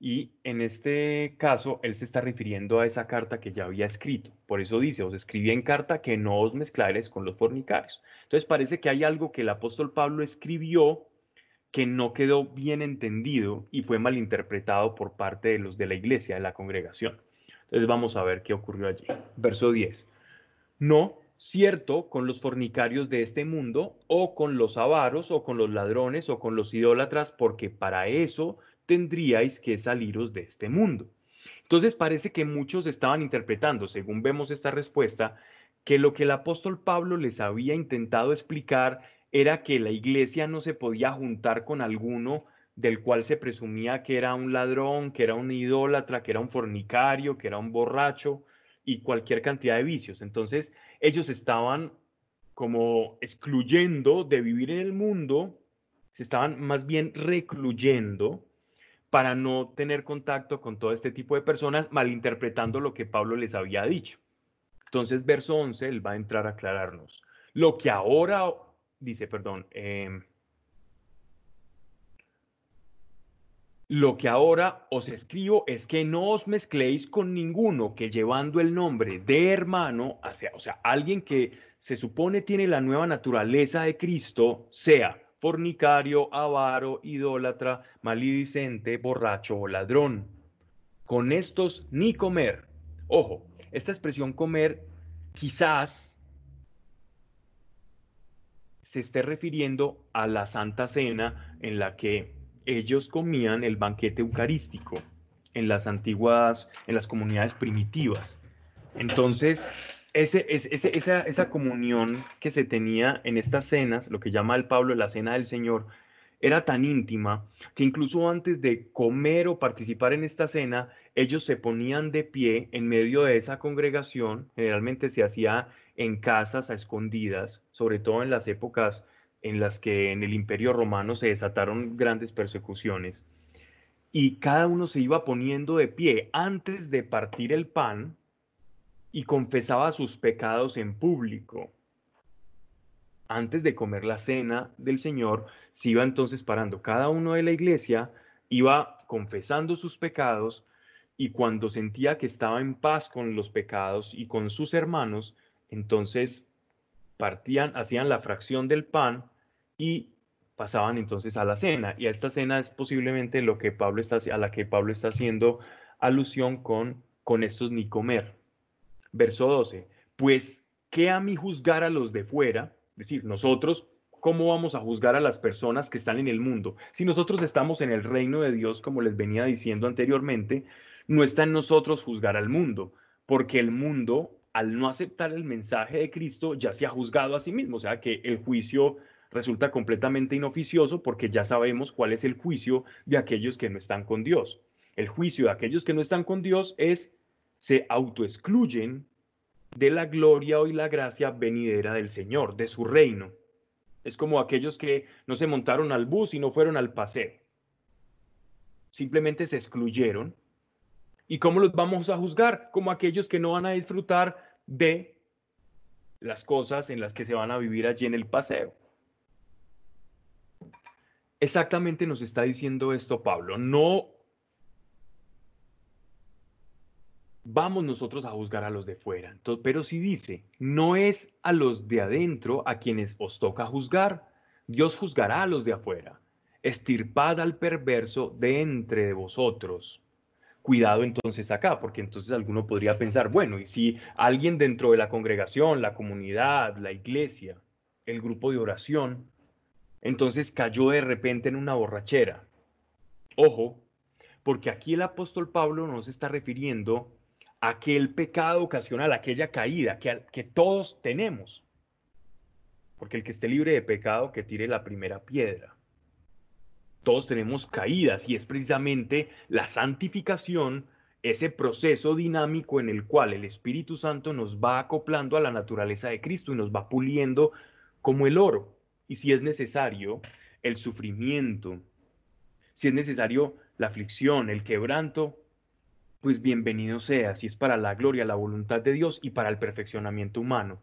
Y en este caso, él se está refiriendo a esa carta que ya había escrito. Por eso dice, os escribí en carta que no os mezclares con los fornicarios. Entonces parece que hay algo que el apóstol Pablo escribió que no quedó bien entendido y fue malinterpretado por parte de los de la iglesia, de la congregación. Entonces vamos a ver qué ocurrió allí. Verso 10. No, cierto, con los fornicarios de este mundo, o con los avaros, o con los ladrones, o con los idólatras, porque para eso tendríais que saliros de este mundo. Entonces parece que muchos estaban interpretando, según vemos esta respuesta, que lo que el apóstol Pablo les había intentado explicar era que la iglesia no se podía juntar con alguno del cual se presumía que era un ladrón, que era un idólatra, que era un fornicario, que era un borracho y cualquier cantidad de vicios. Entonces ellos estaban como excluyendo de vivir en el mundo, se estaban más bien recluyendo para no tener contacto con todo este tipo de personas, malinterpretando lo que Pablo les había dicho. Entonces, verso 11, él va a entrar a aclararnos. Lo que ahora, dice, perdón, em, lo que ahora os escribo es que no os mezcléis con ninguno que llevando el nombre de hermano, hacia, o sea, alguien que se supone tiene la nueva naturaleza de Cristo, sea fornicario, avaro, idólatra, malidicente, borracho o ladrón. Con estos ni comer. Ojo, esta expresión comer quizás se esté refiriendo a la Santa Cena en la que ellos comían el banquete eucarístico en las antiguas, en las comunidades primitivas. Entonces, ese, esa, esa comunión que se tenía en estas cenas, lo que llama el Pablo la cena del Señor, era tan íntima que incluso antes de comer o participar en esta cena, ellos se ponían de pie en medio de esa congregación, generalmente se hacía en casas a escondidas, sobre todo en las épocas en las que en el imperio romano se desataron grandes persecuciones, y cada uno se iba poniendo de pie antes de partir el pan, y confesaba sus pecados en público. Antes de comer la cena del Señor, se iba entonces parando cada uno de la iglesia, iba confesando sus pecados y cuando sentía que estaba en paz con los pecados y con sus hermanos, entonces partían, hacían la fracción del pan y pasaban entonces a la cena. Y a esta cena es posiblemente lo que Pablo está, a la que Pablo está haciendo alusión con, con estos ni comer. Verso 12, pues, ¿qué a mí juzgar a los de fuera? Es decir, nosotros, ¿cómo vamos a juzgar a las personas que están en el mundo? Si nosotros estamos en el reino de Dios, como les venía diciendo anteriormente, no está en nosotros juzgar al mundo, porque el mundo, al no aceptar el mensaje de Cristo, ya se ha juzgado a sí mismo, o sea que el juicio resulta completamente inoficioso porque ya sabemos cuál es el juicio de aquellos que no están con Dios. El juicio de aquellos que no están con Dios es se autoexcluyen de la gloria y la gracia venidera del Señor, de su reino. Es como aquellos que no se montaron al bus y no fueron al paseo. Simplemente se excluyeron. ¿Y cómo los vamos a juzgar? Como aquellos que no van a disfrutar de las cosas en las que se van a vivir allí en el paseo. Exactamente nos está diciendo esto Pablo. No vamos nosotros a juzgar a los de fuera. pero si dice, no es a los de adentro a quienes os toca juzgar, Dios juzgará a los de afuera. Estirpad al perverso de entre vosotros. cuidado entonces acá, porque entonces alguno podría pensar, bueno, y si alguien dentro de la congregación, la comunidad, la iglesia, el grupo de oración, entonces cayó de repente en una borrachera. Ojo, porque aquí el apóstol Pablo no se está refiriendo a aquel pecado ocasional, aquella caída que todos tenemos. Porque el que esté libre de pecado, que tire la primera piedra. Todos tenemos caídas y es precisamente la santificación, ese proceso dinámico en el cual el Espíritu Santo nos va acoplando a la naturaleza de Cristo y nos va puliendo como el oro. Y si es necesario, el sufrimiento, si es necesario la aflicción, el quebranto, pues bienvenido sea, si es para la gloria, la voluntad de Dios y para el perfeccionamiento humano.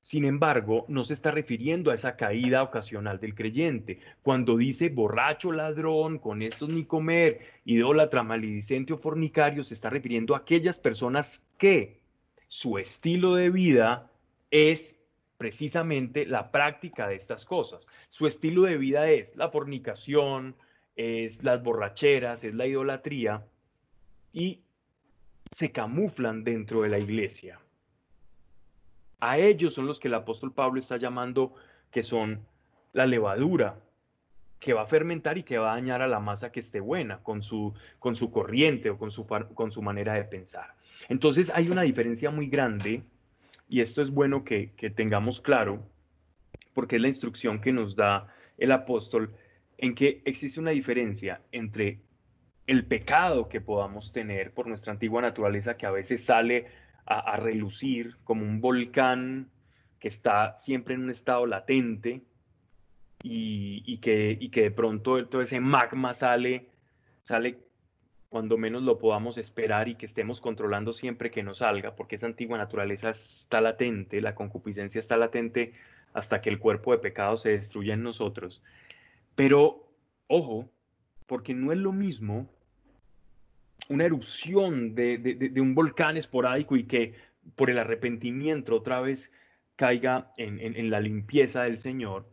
Sin embargo, no se está refiriendo a esa caída ocasional del creyente. Cuando dice borracho, ladrón, con estos ni comer, idólatra, maledicente o fornicario, se está refiriendo a aquellas personas que su estilo de vida es precisamente la práctica de estas cosas. Su estilo de vida es la fornicación, es las borracheras, es la idolatría y se camuflan dentro de la iglesia. A ellos son los que el apóstol Pablo está llamando que son la levadura que va a fermentar y que va a dañar a la masa que esté buena con su, con su corriente o con su, con su manera de pensar. Entonces hay una diferencia muy grande y esto es bueno que, tengamos claro porque es la instrucción que nos da el apóstol en que existe una diferencia entre el pecado que podamos tener por nuestra antigua naturaleza que a veces sale a, relucir como un volcán que está siempre en un estado latente y, que, que, de pronto todo ese magma sale, sale cuando menos lo podamos esperar y que estemos controlando siempre que no salga, porque esa antigua naturaleza está latente, la concupiscencia está latente hasta que el cuerpo de pecado se destruya en nosotros. Pero, ojo, porque no es lo mismo una erupción de, un volcán esporádico y que por el arrepentimiento otra vez caiga en, la limpieza del Señor,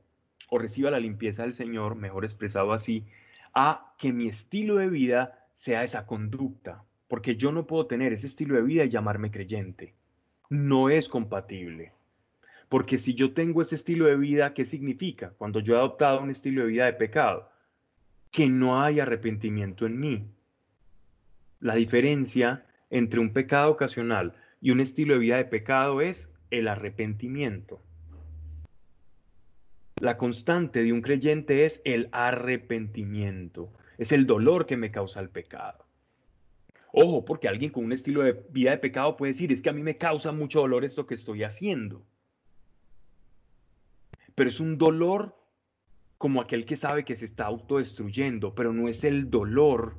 o reciba la limpieza del Señor, mejor expresado así, a que mi estilo de vida sea esa conducta, porque yo no puedo tener ese estilo de vida y llamarme creyente. No es compatible. Porque si yo tengo ese estilo de vida, ¿qué significa? Cuando yo he adoptado un estilo de vida de pecado, que no hay arrepentimiento en mí, la diferencia entre un pecado ocasional y un estilo de vida de pecado es el arrepentimiento. La constante de un creyente es el arrepentimiento, es el dolor que me causa el pecado. Ojo, porque alguien con un estilo de vida de pecado puede decir, es que a mí me causa mucho dolor esto que estoy haciendo. Pero es un dolor como aquel que sabe que se está autodestruyendo, pero no es el dolor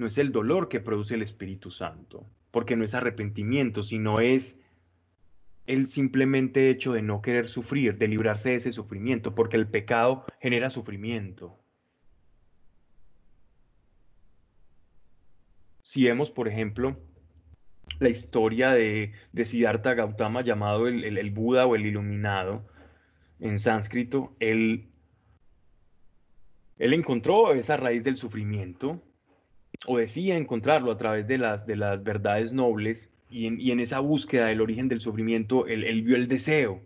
no es el dolor que produce el Espíritu Santo, porque no es arrepentimiento, sino es el simplemente hecho de no querer sufrir, de librarse de ese sufrimiento, porque el pecado genera sufrimiento. Si vemos, por ejemplo, la historia de, de Siddhartha Gautama, llamado el, el Buda o el Iluminado, en sánscrito, él, él encontró esa raíz del sufrimiento o decía encontrarlo a través de las, de las verdades nobles y en, esa búsqueda del origen del sufrimiento, él, vio el deseo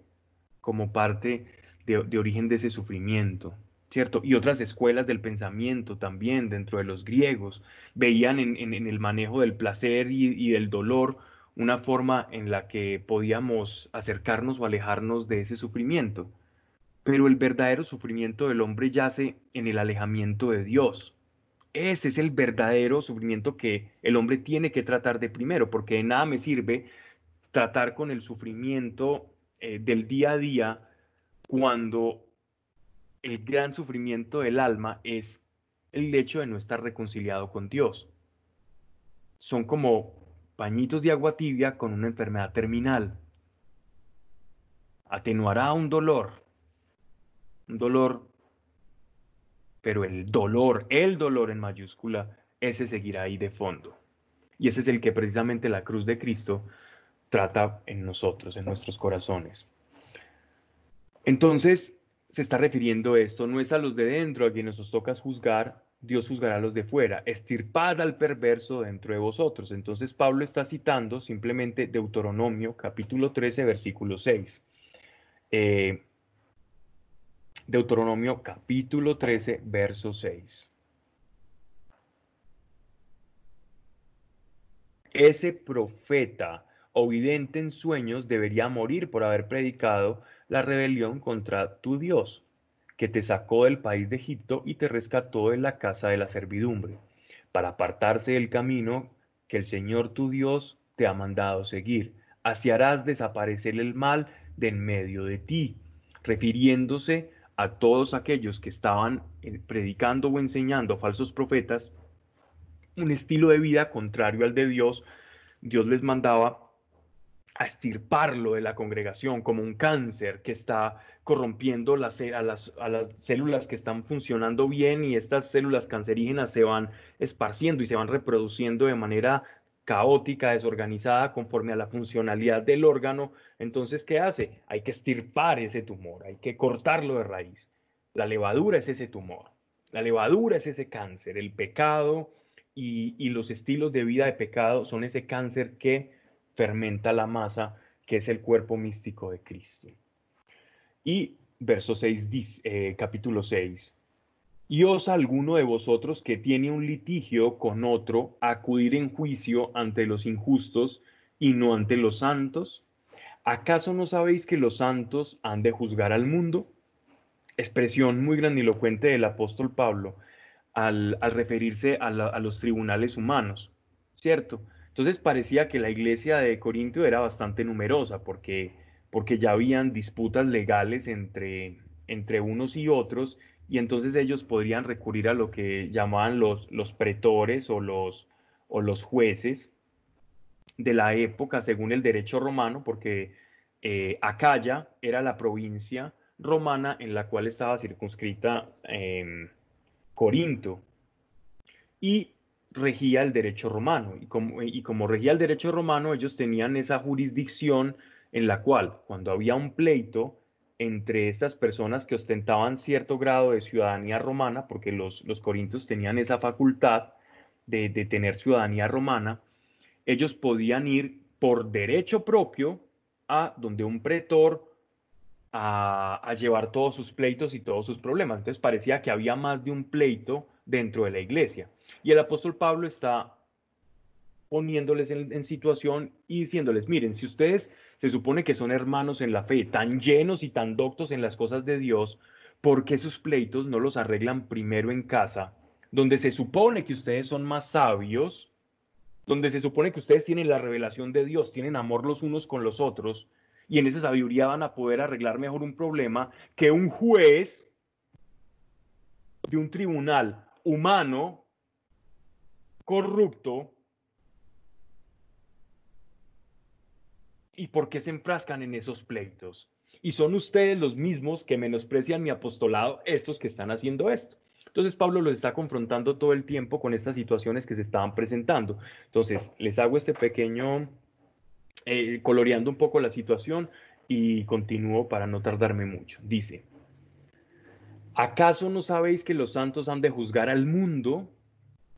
como parte de, origen de ese sufrimiento, ¿cierto? Y otras escuelas del pensamiento también dentro de los griegos veían en, el manejo del placer y, del dolor una forma en la que podíamos acercarnos o alejarnos de ese sufrimiento. Pero el verdadero sufrimiento del hombre yace en el alejamiento de Dios, ese es el verdadero sufrimiento que el hombre tiene que tratar de primero, porque de nada me sirve tratar con el sufrimiento eh, del día a día cuando el gran sufrimiento del alma es el hecho de no estar reconciliado con Dios. Son como pañitos de agua tibia con una enfermedad terminal. Atenuará un dolor, un dolor pero el dolor, el dolor en mayúscula, ese seguirá ahí de fondo. Y ese es el que precisamente la cruz de Cristo trata en nosotros, en nuestros corazones. Entonces, se está refiriendo esto, no es a los de dentro a quienes nos toca juzgar, Dios juzgará a los de fuera, estirpad al perverso dentro de vosotros. Entonces Pablo está citando simplemente Deuteronomio capítulo 13, versículo 6. Eh, Deuteronomio capítulo 13, verso 6. Ese profeta o vidente en sueños debería morir por haber predicado la rebelión contra tu Dios que te sacó del país de Egipto y te rescató de la casa de la servidumbre, para apartarse del camino que el Señor tu Dios te ha mandado seguir. Así harás desaparecer el mal de en medio de ti, refiriéndose a todos aquellos que estaban eh, predicando o enseñando falsos profetas un estilo de vida contrario al de Dios, Dios les mandaba a estirparlo de la congregación como un cáncer que está corrompiendo las, a, las, células que están funcionando bien y estas células cancerígenas se van esparciendo y se van reproduciendo de manera caótica, desorganizada, conforme a la funcionalidad del órgano. Entonces, ¿qué hace? Hay que estirpar ese tumor, hay que cortarlo de raíz. La levadura es ese tumor, la levadura es ese cáncer, el pecado y los estilos de vida de pecado son ese cáncer que fermenta la masa, que es el cuerpo místico de Cristo. Y verso 6, eh, capítulo 6. ¿Y os alguno de vosotros que tiene un litigio con otro acudir en juicio ante los injustos y no ante los santos? ¿Acaso no sabéis que los santos han de juzgar al mundo? Expresión muy grandilocuente del apóstol Pablo al, referirse a, a los tribunales humanos, ¿cierto? Entonces parecía que la iglesia de Corintio era bastante numerosa porque, porque ya habían disputas legales entre, entre unos y otros y entonces ellos podrían recurrir a lo que llamaban los, los pretores o los, o los jueces de la época según el derecho romano, porque eh, Acaya era la provincia romana en la cual estaba circunscrita eh, Corinto. Y regía el derecho romano. Y como, y como regía el derecho romano, ellos tenían esa jurisdicción en la cual, cuando había un pleito entre estas personas que ostentaban cierto grado de ciudadanía romana, porque los, los corintios tenían esa facultad de, tener ciudadanía romana, ellos podían ir por derecho propio a donde un pretor a, llevar todos sus pleitos y todos sus problemas. Entonces parecía que había más de un pleito dentro de la iglesia. Y el apóstol Pablo está poniéndoles en, situación y diciéndoles, miren, si ustedes se supone que son hermanos en la fe, tan llenos y tan doctos en las cosas de Dios, ¿por qué sus pleitos no los arreglan primero en casa, donde se supone que ustedes son más sabios, donde se supone que ustedes tienen la revelación de Dios, tienen amor los unos con los otros, y en esa sabiduría van a poder arreglar mejor un problema que un juez de un tribunal humano corrupto y por qué se enfrascan en esos pleitos. Y son ustedes los mismos que menosprecian mi apostolado, estos que están haciendo esto. Entonces Pablo los está confrontando todo el tiempo con estas situaciones que se estaban presentando. Entonces les hago este pequeño, eh, coloreando un poco la situación y continúo para no tardarme mucho. Dice, ¿acaso no sabéis que los santos han de juzgar al mundo?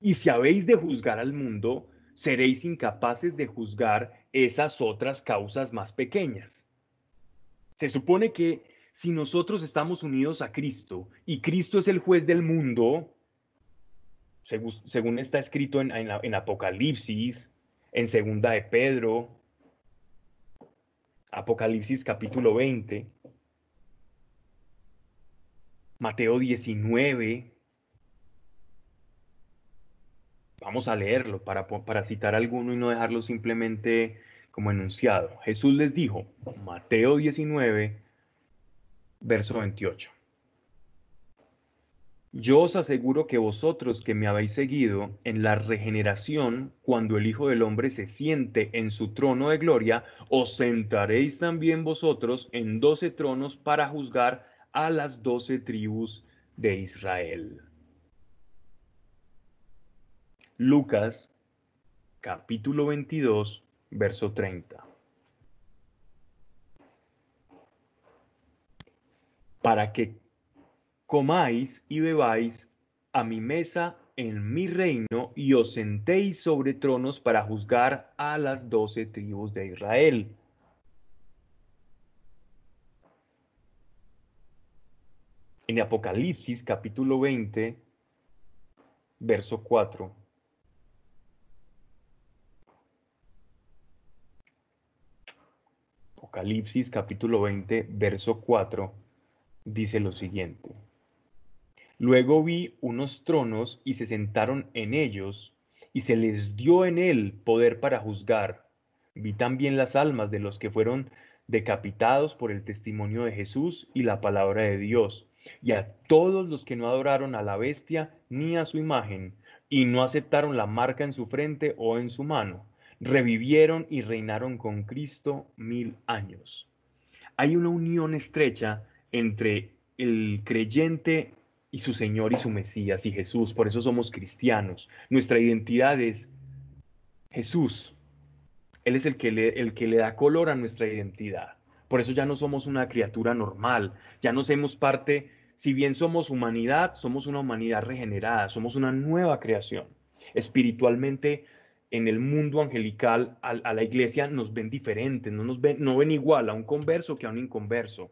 Y si habéis de juzgar al mundo, seréis incapaces de juzgar esas otras causas más pequeñas. Se supone que si nosotros estamos unidos a Cristo y Cristo es el juez del mundo, según, está escrito en, en Apocalipsis, en Segunda de Pedro, Apocalipsis capítulo 20, Mateo 19, Vamos a leerlo para, para citar alguno y no dejarlo simplemente como enunciado. Jesús les dijo, Mateo 19, verso 28. Yo os aseguro que vosotros que me habéis seguido en la regeneración, cuando el Hijo del Hombre se siente en su trono de gloria, os sentaréis también vosotros en doce tronos para juzgar a las doce tribus de Israel. Lucas capítulo 22, verso 30. Para que comáis y bebáis a mi mesa en mi reino y os sentéis sobre tronos para juzgar a las doce tribus de Israel. En Apocalipsis capítulo 20, verso 4. Apocalipsis capítulo 20, verso 4, dice lo siguiente. Luego vi unos tronos y se sentaron en ellos, y se les dio en él poder para juzgar. Vi también las almas de los que fueron decapitados por el testimonio de Jesús y la palabra de Dios, y a todos los que no adoraron a la bestia ni a su imagen, y no aceptaron la marca en su frente o en su mano, revivieron y reinaron con Cristo mil años. Hay una unión estrecha entre el creyente y su Señor y su Mesías y Jesús. Por eso somos cristianos. Nuestra identidad es Jesús. Él es el que, le, el que le da color a nuestra identidad. Por eso ya no somos una criatura normal, ya no somos parte, si bien somos humanidad, somos una humanidad regenerada, somos una nueva creación. Espiritualmente, en el mundo angelical, a, la iglesia nos ven diferentes, no nos ven, no ven igual a un converso que a un inconverso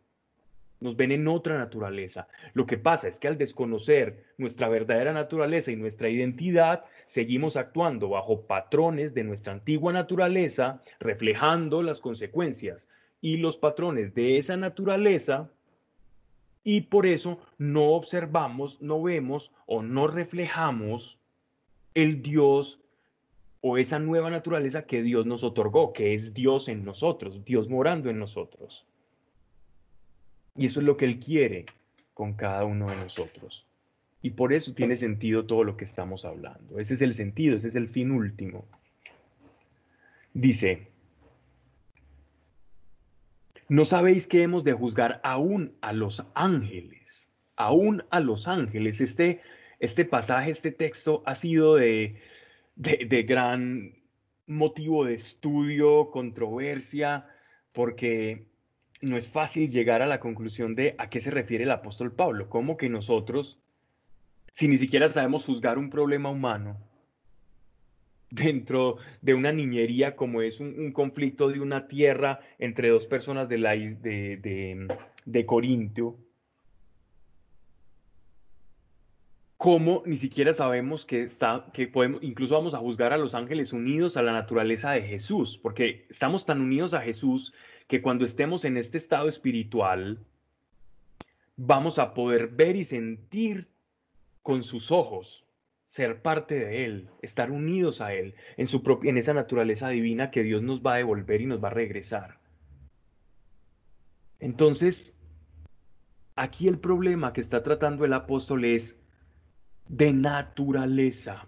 nos ven en otra naturaleza. Lo que pasa es que al desconocer nuestra verdadera naturaleza y nuestra identidad, seguimos actuando bajo patrones de nuestra antigua naturaleza, reflejando las consecuencias y los patrones de esa naturaleza, y por eso no observamos, no vemos o no reflejamos el Dios o esa nueva naturaleza que Dios nos otorgó, que es Dios en nosotros, Dios morando en nosotros. Y eso es lo que Él quiere con cada uno de nosotros. Y por eso tiene sentido todo lo que estamos hablando. Ese es el sentido, ese es el fin último. Dice, ¿no sabéis que hemos de juzgar aún a los ángeles? Aún a los ángeles. Este, este pasaje, este texto ha sido de, de, de gran motivo de estudio, controversia, porque no es fácil llegar a la conclusión de a qué se refiere el apóstol Pablo. ¿Cómo que nosotros, si ni siquiera sabemos juzgar un problema humano, dentro de una niñería como es un, conflicto de una tierra entre dos personas de, la, de, Corintio, cómo ni siquiera sabemos que, está, que podemos, incluso vamos a juzgar a los ángeles unidos a la naturaleza de Jesús, porque estamos tan unidos a Jesús que cuando estemos en este estado espiritual, vamos a poder ver y sentir con sus ojos, ser parte de Él, estar unidos a Él, en, su propia, en esa naturaleza divina que Dios nos va a devolver y nos va a regresar. Entonces, aquí el problema que está tratando el apóstol es de naturaleza.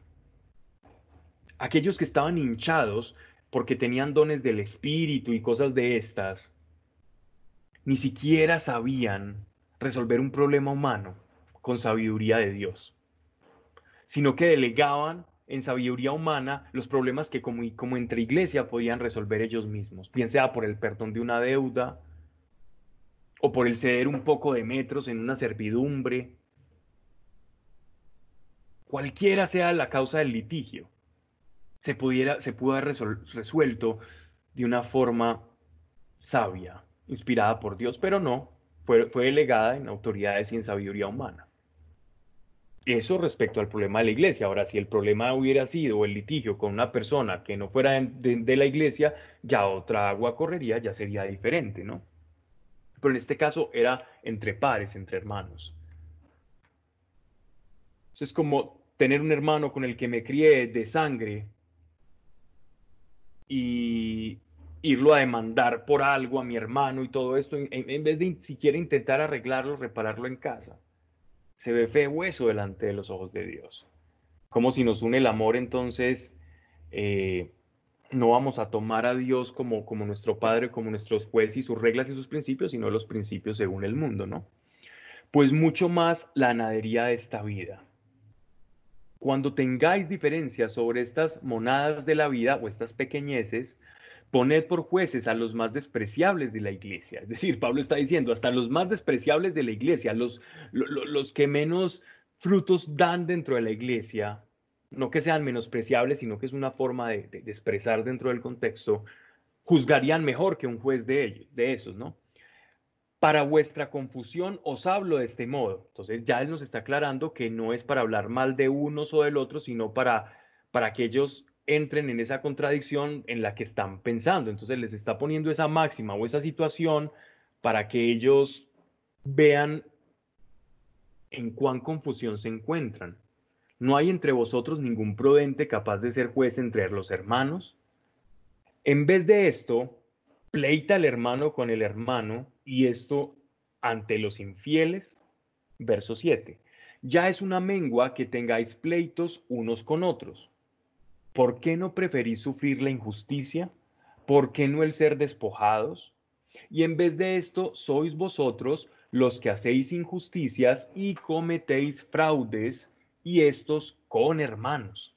Aquellos que estaban hinchados porque tenían dones del espíritu y cosas de estas, ni siquiera sabían resolver un problema humano con sabiduría de Dios, sino que delegaban en sabiduría humana los problemas que como, como entre iglesia podían resolver ellos mismos, bien sea por el perdón de una deuda, o por el ceder un poco de metros en una servidumbre, cualquiera sea la causa del litigio se, pudiera, se pudo haber resuelto de una forma sabia, inspirada por Dios, pero no, fue, fue delegada en autoridades y en sabiduría humana. Eso respecto al problema de la iglesia. Ahora, si el problema hubiera sido el litigio con una persona que no fuera de, la iglesia, ya otra agua correría, ya sería diferente, ¿no? Pero en este caso era entre pares, entre hermanos. Es como tener un hermano con el que me crié de sangre y irlo a demandar por algo a mi hermano y todo esto, en, vez de siquiera intentar arreglarlo, repararlo en casa. Se ve feo eso delante de los ojos de Dios. Como si nos une el amor, entonces eh, no vamos a tomar a Dios como, como nuestro Padre, como nuestros jueces y sus reglas y sus principios, sino los principios según el mundo, ¿no? Pues mucho más la nadería de esta vida. Cuando tengáis diferencias sobre estas monadas de la vida o estas pequeñeces, poned por jueces a los más despreciables de la iglesia. Es decir, Pablo está diciendo, hasta los más despreciables de la iglesia, los, los, que menos frutos dan dentro de la iglesia, no que sean menospreciables, sino que es una forma de, de expresar dentro del contexto, juzgarían mejor que un juez de ellos, de esos, ¿no? Para vuestra confusión os hablo de este modo. Entonces ya él nos está aclarando que no es para hablar mal de unos o del otro, sino para, para que ellos entren en esa contradicción en la que están pensando. Entonces les está poniendo esa máxima o esa situación para que ellos vean en cuán confusión se encuentran. No hay entre vosotros ningún prudente capaz de ser juez entre los hermanos. En vez de esto, pleita el hermano con el hermano y esto ante los infieles. Verso 7. Ya es una mengua que tengáis pleitos unos con otros. ¿Por qué no preferís sufrir la injusticia? ¿Por qué no el ser despojados? Y en vez de esto, sois vosotros los que hacéis injusticias y cometéis fraudes, y estos con hermanos.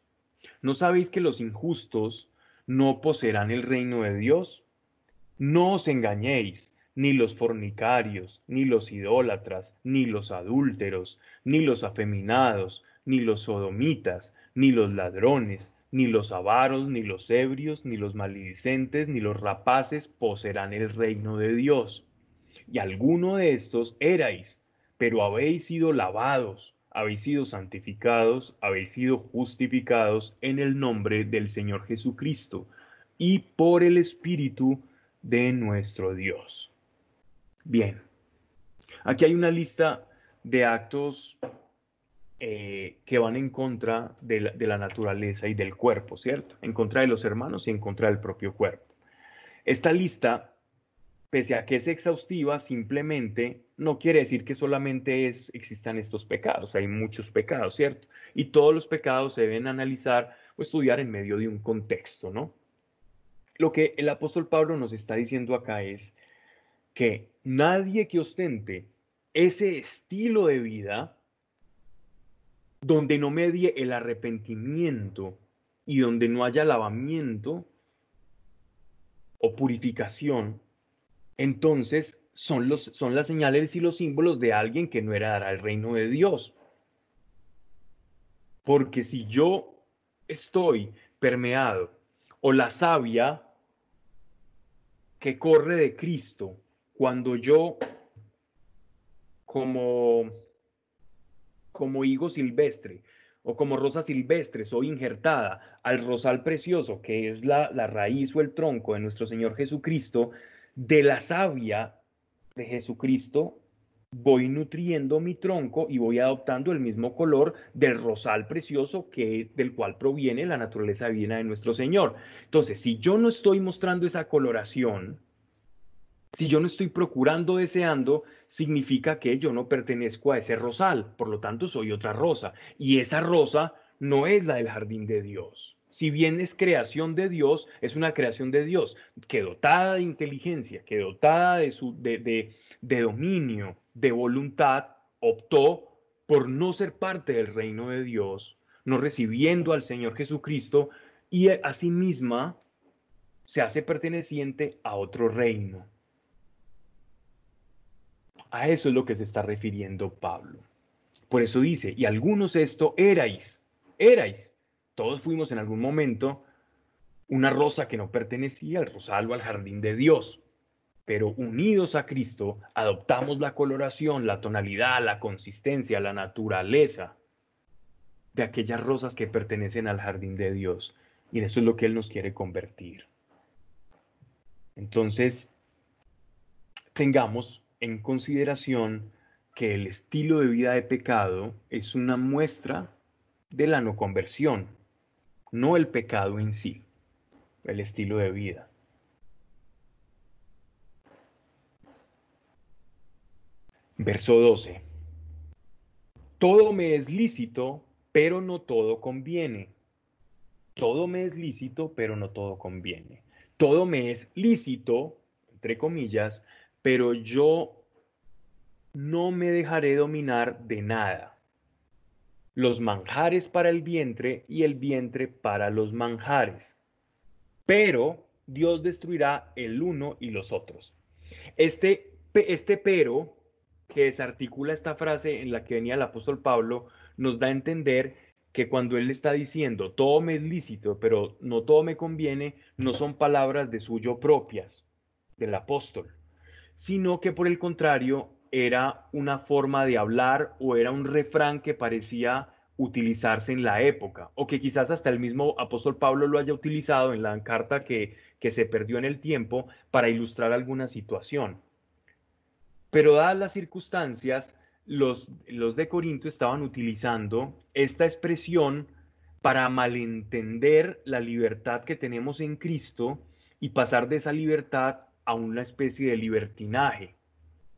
¿No sabéis que los injustos no poseerán el reino de Dios? No os engañéis, ni los fornicarios, ni los idólatras, ni los adúlteros, ni los afeminados, ni los sodomitas, ni los ladrones, ni los avaros, ni los ebrios, ni los maledicentes, ni los rapaces poseerán el reino de Dios. Y alguno de estos erais, pero habéis sido lavados, habéis sido santificados, habéis sido justificados en el nombre del Señor Jesucristo y por el Espíritu de nuestro Dios. Bien, aquí hay una lista de actos eh, que van en contra de la, naturaleza y del cuerpo, ¿cierto? En contra de los hermanos y en contra del propio cuerpo. Esta lista, pese a que es exhaustiva, simplemente no quiere decir que solamente existan estos pecados, hay muchos pecados, ¿cierto? Y todos los pecados se deben analizar o estudiar en medio de un contexto, ¿no? Lo que el apóstol Pablo nos está diciendo acá es que nadie que ostente ese estilo de vida, donde no medie el arrepentimiento y donde no haya lavamiento o purificación, entonces son, los, son las señales y los símbolos de alguien que no heredará el reino de Dios. Porque si yo estoy permeado o la savia que corre de Cristo, cuando yo como como higo silvestre o como rosa silvestre soy injertada al rosal precioso, que es la, la raíz o el tronco de nuestro Señor Jesucristo, de la savia de Jesucristo voy nutriendo mi tronco y voy adoptando el mismo color del rosal precioso que del cual proviene la naturaleza divina de nuestro Señor. Entonces, si yo no estoy mostrando esa coloración, si yo no estoy procurando, deseando, significa que yo no pertenezco a ese rosal, por lo tanto soy otra rosa. Y esa rosa no es la del jardín de Dios. Si bien es creación de Dios, es una creación de Dios que dotada de inteligencia, que dotada de, su, de, de dominio, de voluntad, optó por no ser parte del reino de Dios, no recibiendo al Señor Jesucristo y a sí misma se hace perteneciente a otro reino. A eso es lo que se está refiriendo Pablo. Por eso dice, y algunos esto erais, erais. Todos fuimos en algún momento una rosa que no pertenecía al rosal o al jardín de Dios. Pero unidos a Cristo, adoptamos la coloración, la tonalidad, la consistencia, la naturaleza de aquellas rosas que pertenecen al jardín de Dios. Y en eso es lo que Él nos quiere convertir. Entonces, tengamos en consideración que el estilo de vida de pecado es una muestra de la no conversión, no el pecado en sí, el estilo de vida. Verso 12. Todo me es lícito, pero no todo conviene. Todo me es lícito, pero no todo conviene. Todo me es lícito, entre comillas, pero yo no me dejaré dominar de nada. Los manjares para el vientre y el vientre para los manjares. Pero Dios destruirá el uno y los otros. Este, este pero que desarticula esta frase en la que venía el apóstol Pablo, nos da a entender que cuando él está diciendo todo me es lícito, pero no todo me conviene, no son palabras de suyo propias, del apóstol, sino que por el contrario era una forma de hablar o era un refrán que parecía utilizarse en la época, o que quizás hasta el mismo apóstol Pablo lo haya utilizado en la carta que, que se perdió en el tiempo para ilustrar alguna situación. Pero dadas las circunstancias, los, los de Corinto estaban utilizando esta expresión para malentender la libertad que tenemos en Cristo y pasar de esa libertad a una especie de libertinaje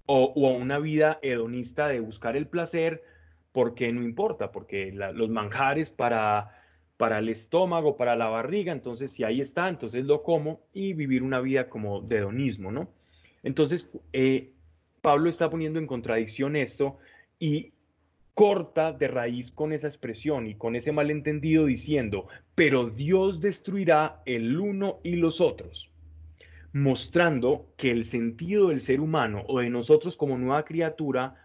o, a una vida hedonista de buscar el placer porque no importa, porque los manjares para, para el estómago, para la barriga, entonces si ahí está, entonces lo como y vivir una vida como de hedonismo, ¿no? Entonces, eh, Pablo está poniendo en contradicción esto y corta de raíz con esa expresión y con ese malentendido diciendo, pero Dios destruirá el uno y los otros, mostrando que el sentido del ser humano o de nosotros como nueva criatura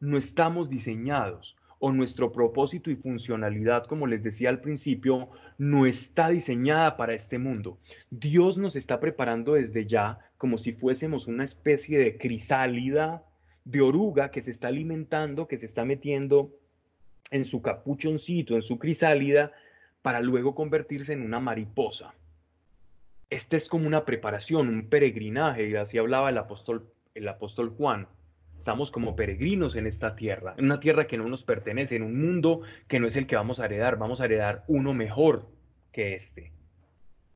no estamos diseñados o nuestro propósito y funcionalidad, como les decía al principio, no está diseñada para este mundo. Dios nos está preparando desde ya como si fuésemos una especie de crisálida, de oruga que se está alimentando, que se está metiendo en su capuchoncito, en su crisálida, para luego convertirse en una mariposa. Este es como una preparación, un peregrinaje, y así hablaba el apóstol, el apóstol Juan. Estamos como peregrinos en esta tierra, en una tierra que no nos pertenece, en un mundo que no es el que vamos a heredar, vamos a heredar uno mejor que este.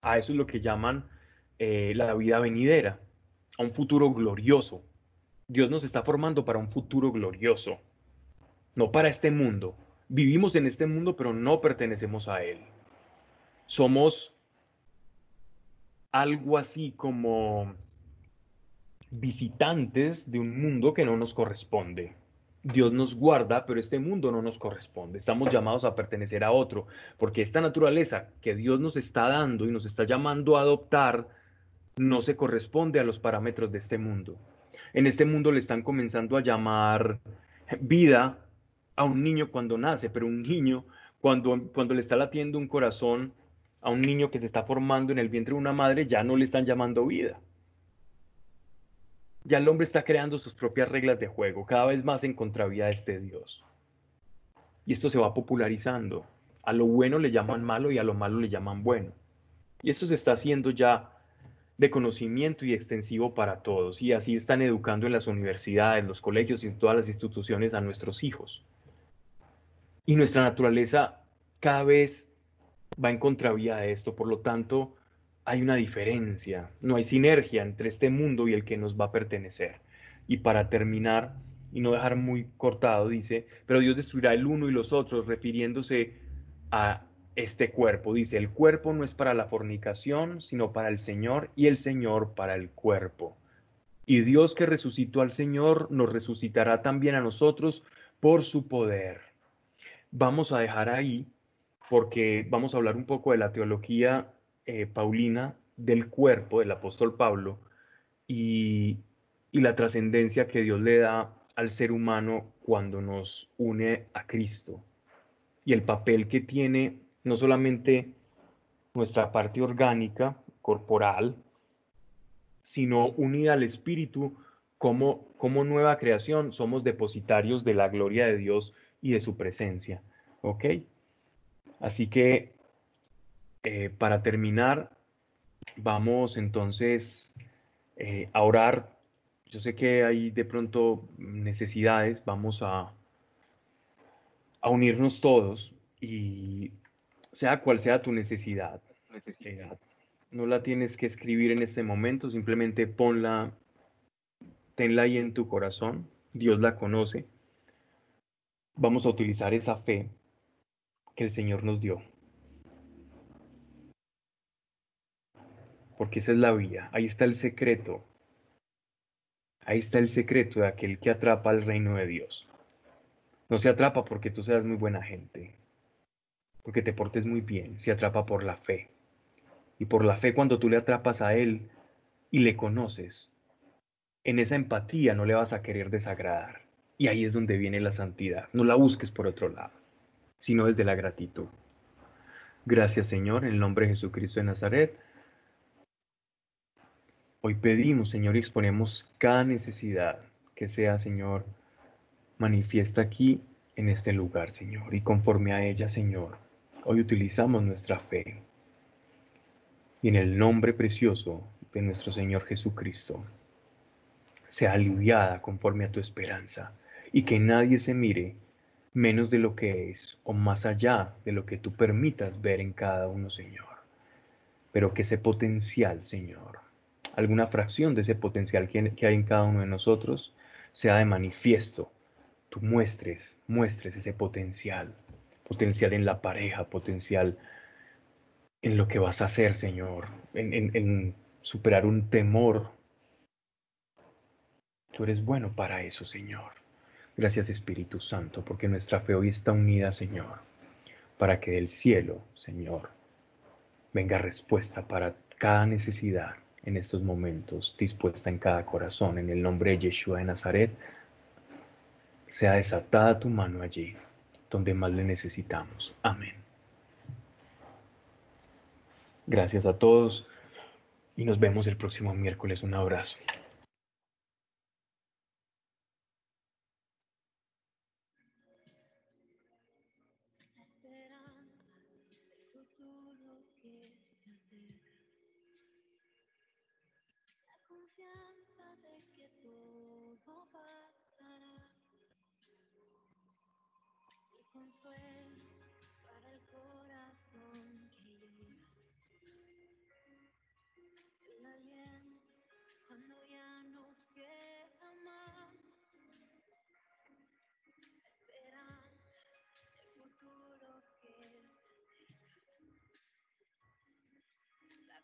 A eso es lo que llaman eh, la vida venidera, a un futuro glorioso. Dios nos está formando para un futuro glorioso, no para este mundo. Vivimos en este mundo, pero no pertenecemos a él. Somos algo así como visitantes de un mundo que no nos corresponde. Dios nos guarda, pero este mundo no nos corresponde. Estamos llamados a pertenecer a otro, porque esta naturaleza que Dios nos está dando y nos está llamando a adoptar no se corresponde a los parámetros de este mundo. En este mundo le están comenzando a llamar vida a un niño cuando nace, pero un niño cuando, cuando le está latiendo un corazón a un niño que se está formando en el vientre de una madre, ya no le están llamando vida ya el hombre está creando sus propias reglas de juego, cada vez más en contravía de este Dios. Y esto se va popularizando. A lo bueno le llaman malo y a lo malo le llaman bueno. Y esto se está haciendo ya de conocimiento y extensivo para todos. Y así están educando en las universidades, los colegios y en todas las instituciones a nuestros hijos. Y nuestra naturaleza cada vez va en contravía de esto. Por lo tanto, hay una diferencia, no hay sinergia entre este mundo y el que nos va a pertenecer. Y para terminar, y no dejar muy cortado, dice, pero Dios destruirá el uno y los otros, refiriéndose a este cuerpo. Dice, el cuerpo no es para la fornicación, sino para el Señor, y el Señor para el cuerpo. Y Dios que resucitó al Señor, nos resucitará también a nosotros por su poder. Vamos a dejar ahí, porque vamos a hablar un poco de la teología eh, Paulina del cuerpo del apóstol Pablo y, la trascendencia que Dios le da al ser humano cuando nos une a Cristo y el papel que tiene no solamente nuestra parte orgánica, corporal, sino unida al Espíritu como, como nueva creación, somos depositarios de la gloria de Dios y de su presencia. ¿Ok? Así que eh, para terminar, vamos entonces eh, a orar. Yo sé que hay de pronto necesidades, vamos a, a unirnos todos y sea cual sea tu necesidad, necesidad, no la tienes que escribir en este momento, simplemente ponla, tenla ahí en tu corazón, Dios la conoce. Vamos a utilizar esa fe que el Señor nos dio. porque esa es la vía, ahí está el secreto, ahí está el secreto de aquel que atrapa al reino de Dios. No se atrapa porque tú seas muy buena gente, porque te portes muy bien, se atrapa por la fe. Y por la fe cuando tú le atrapas a Él y le conoces, en esa empatía no le vas a querer desagradar. Y ahí es donde viene la santidad. No la busques por otro lado. Sino desde la gratitud. Gracias Señor, en el nombre de Jesucristo de Nazaret. Hoy pedimos, Señor, y exponemos cada necesidad que sea, Señor, manifiesta aquí en este lugar, Señor. Y conforme a ella, Señor, hoy utilizamos nuestra fe. Y en el nombre precioso de nuestro Señor Jesucristo, sea aliviada conforme a tu esperanza. Y que nadie se mire menos de lo que es o más allá de lo que tú permitas ver en cada uno, Señor. Pero que ese potencial, Señor, alguna fracción de ese potencial que hay en cada uno de nosotros, sea de manifiesto. Tú muestres, muestres ese potencial, potencial en la pareja, potencial en lo que vas a hacer, Señor, en, en superar un temor. Tú eres bueno para eso, Señor. Gracias Espíritu Santo, porque nuestra fe hoy está unida, Señor, para que del cielo, Señor, venga respuesta para cada necesidad en estos momentos, dispuesta en cada corazón, en el nombre de Yeshua de Nazaret, sea desatada tu mano allí, donde más le necesitamos. Amén. Gracias a todos y nos vemos el próximo miércoles. Un abrazo.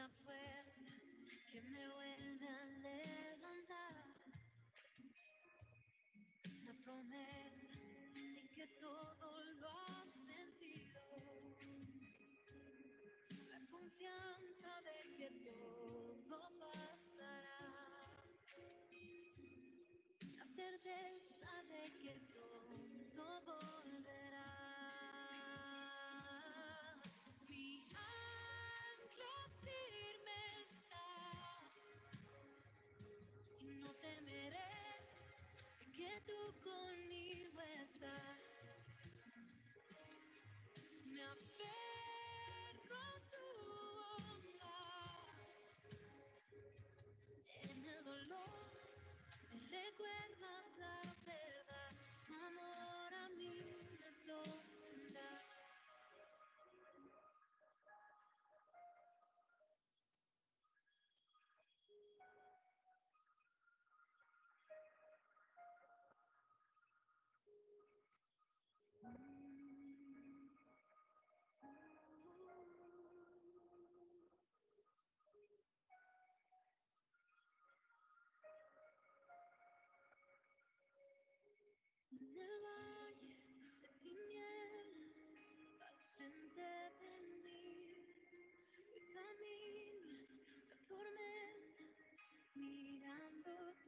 una fuerza que me vuelve a levantar. La promesa de que todo lo has vencido. La confianza. tú conmigo estás. Me aferro a tu onda. En el dolor me recuerda booth